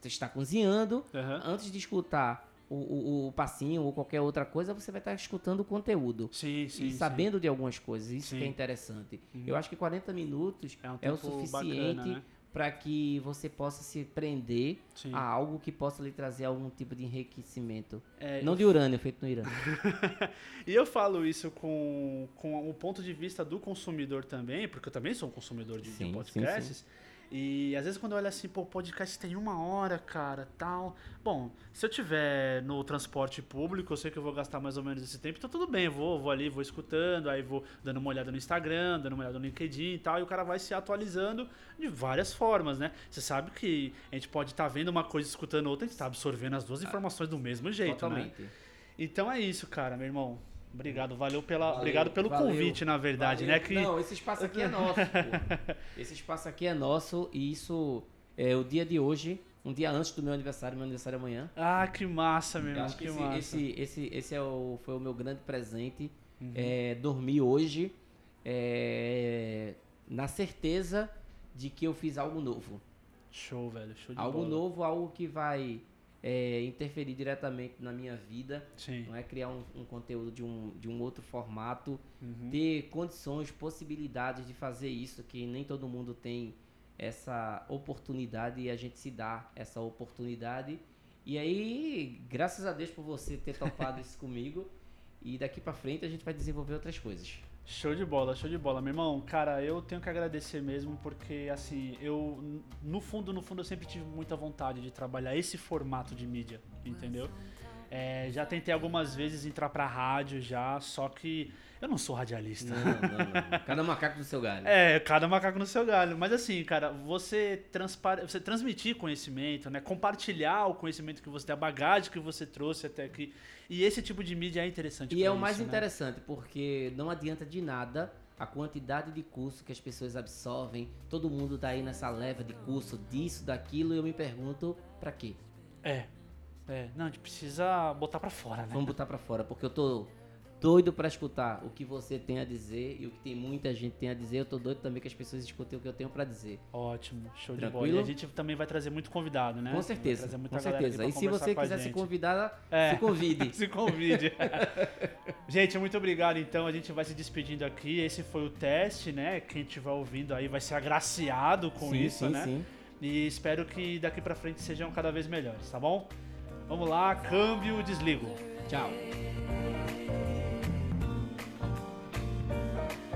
Speaker 2: você está cozinhando.
Speaker 1: Aham.
Speaker 2: Antes de escutar o, o, o passinho ou qualquer outra coisa, você vai estar escutando o conteúdo.
Speaker 1: Sim, sim.
Speaker 2: e
Speaker 1: sim.
Speaker 2: sabendo de algumas coisas, isso
Speaker 1: Sim.
Speaker 2: que é interessante.
Speaker 1: Uhum.
Speaker 2: Eu acho que 40 minutos
Speaker 1: É um
Speaker 2: é o suficiente
Speaker 1: né?
Speaker 2: para que você possa se prender
Speaker 1: Sim.
Speaker 2: a algo que possa lhe trazer algum tipo de enriquecimento.
Speaker 1: É,
Speaker 2: Não de urânio, feito no Irã. (laughs)
Speaker 1: E eu falo isso com, com o ponto de vista do consumidor também, porque eu também sou um consumidor de, de
Speaker 2: Sim, sim,
Speaker 1: podcasts. E às vezes quando eu olho assim, pô, o podcast tem uma hora, cara, tal. Bom, se eu tiver no transporte público, eu sei que eu vou gastar mais ou menos esse tempo, então tudo bem, eu vou, vou ali, vou escutando, aí vou dando uma olhada no Instagram, dando uma olhada no LinkedIn e tal, e o cara vai se atualizando de várias formas, né? Você sabe que a gente pode estar vendo uma coisa e escutando outra, a gente tá absorvendo as duas informações do mesmo jeito, né?
Speaker 2: Totalmente.
Speaker 1: Então é isso, cara, meu irmão. Obrigado, valeu pela,
Speaker 2: Valeu,
Speaker 1: obrigado pelo
Speaker 2: valeu,
Speaker 1: convite, na verdade,
Speaker 2: Valeu.
Speaker 1: né? Que
Speaker 2: Não, esse espaço aqui é (laughs) nosso. pô. Esse espaço aqui é nosso e isso é o dia de hoje, um dia antes do meu aniversário, meu aniversário é amanhã.
Speaker 1: ah, que massa, meu
Speaker 2: acho que
Speaker 1: que
Speaker 2: esse,
Speaker 1: massa.
Speaker 2: esse, esse, esse é o, foi o meu grande presente.
Speaker 1: Uhum.
Speaker 2: É, dormir hoje é, na certeza de que eu fiz algo novo.
Speaker 1: Show, velho, show de
Speaker 2: Algo
Speaker 1: bola.
Speaker 2: novo, algo que vai é, interferir diretamente na minha vida.
Speaker 1: Sim.
Speaker 2: Não é criar um, um conteúdo de um, de um outro formato,
Speaker 1: Uhum.
Speaker 2: ter condições, possibilidades de fazer isso, que nem todo mundo tem essa oportunidade e a gente se dá essa oportunidade. E aí, graças a Deus por você ter topado (laughs) isso comigo. E daqui pra frente a gente vai desenvolver outras coisas.
Speaker 1: Show de bola, show de bola. Meu irmão, cara, eu tenho que agradecer mesmo, porque assim, eu, no fundo, no fundo, eu sempre tive muita vontade de trabalhar esse formato de mídia, entendeu? É, já tentei algumas vezes entrar pra rádio já, só que eu não sou radialista.
Speaker 2: Não, não, não. Cada macaco do seu galho.
Speaker 1: É, cada macaco no seu galho. Mas assim, cara, você, transpar... você transmitir conhecimento, né? Compartilhar o conhecimento que você tem, a bagagem que você trouxe até aqui. E esse tipo de mídia é interessante.
Speaker 2: E é o
Speaker 1: isso,
Speaker 2: mais
Speaker 1: né?
Speaker 2: interessante, porque não adianta de nada a quantidade de curso que as pessoas absorvem. Todo mundo tá aí nessa leva de curso disso, daquilo, e eu me pergunto, pra quê?
Speaker 1: É. É. Não, a gente precisa botar pra fora, né?
Speaker 2: Vamos botar pra fora, porque eu tô doido pra escutar o que você tem a dizer e o que tem muita gente tem a dizer. Eu tô doido também que as pessoas escutem o que eu tenho pra dizer.
Speaker 1: Ótimo, show de bola.
Speaker 2: Tranquilo?
Speaker 1: E a gente também vai trazer muito convidado, né?
Speaker 2: Com certeza, com certeza. E se você quiser se convidar,
Speaker 1: É.
Speaker 2: se convide. (laughs)
Speaker 1: se convide. (laughs) gente, muito obrigado. Então, a gente vai se despedindo aqui. Esse foi o teste, né? Quem estiver ouvindo aí vai ser agraciado com
Speaker 2: sim,
Speaker 1: isso,
Speaker 2: sim,
Speaker 1: né?
Speaker 2: sim.
Speaker 1: E espero que daqui pra frente sejam cada vez melhores, tá bom? Vamos lá, câmbio, desligo.
Speaker 2: Tchau.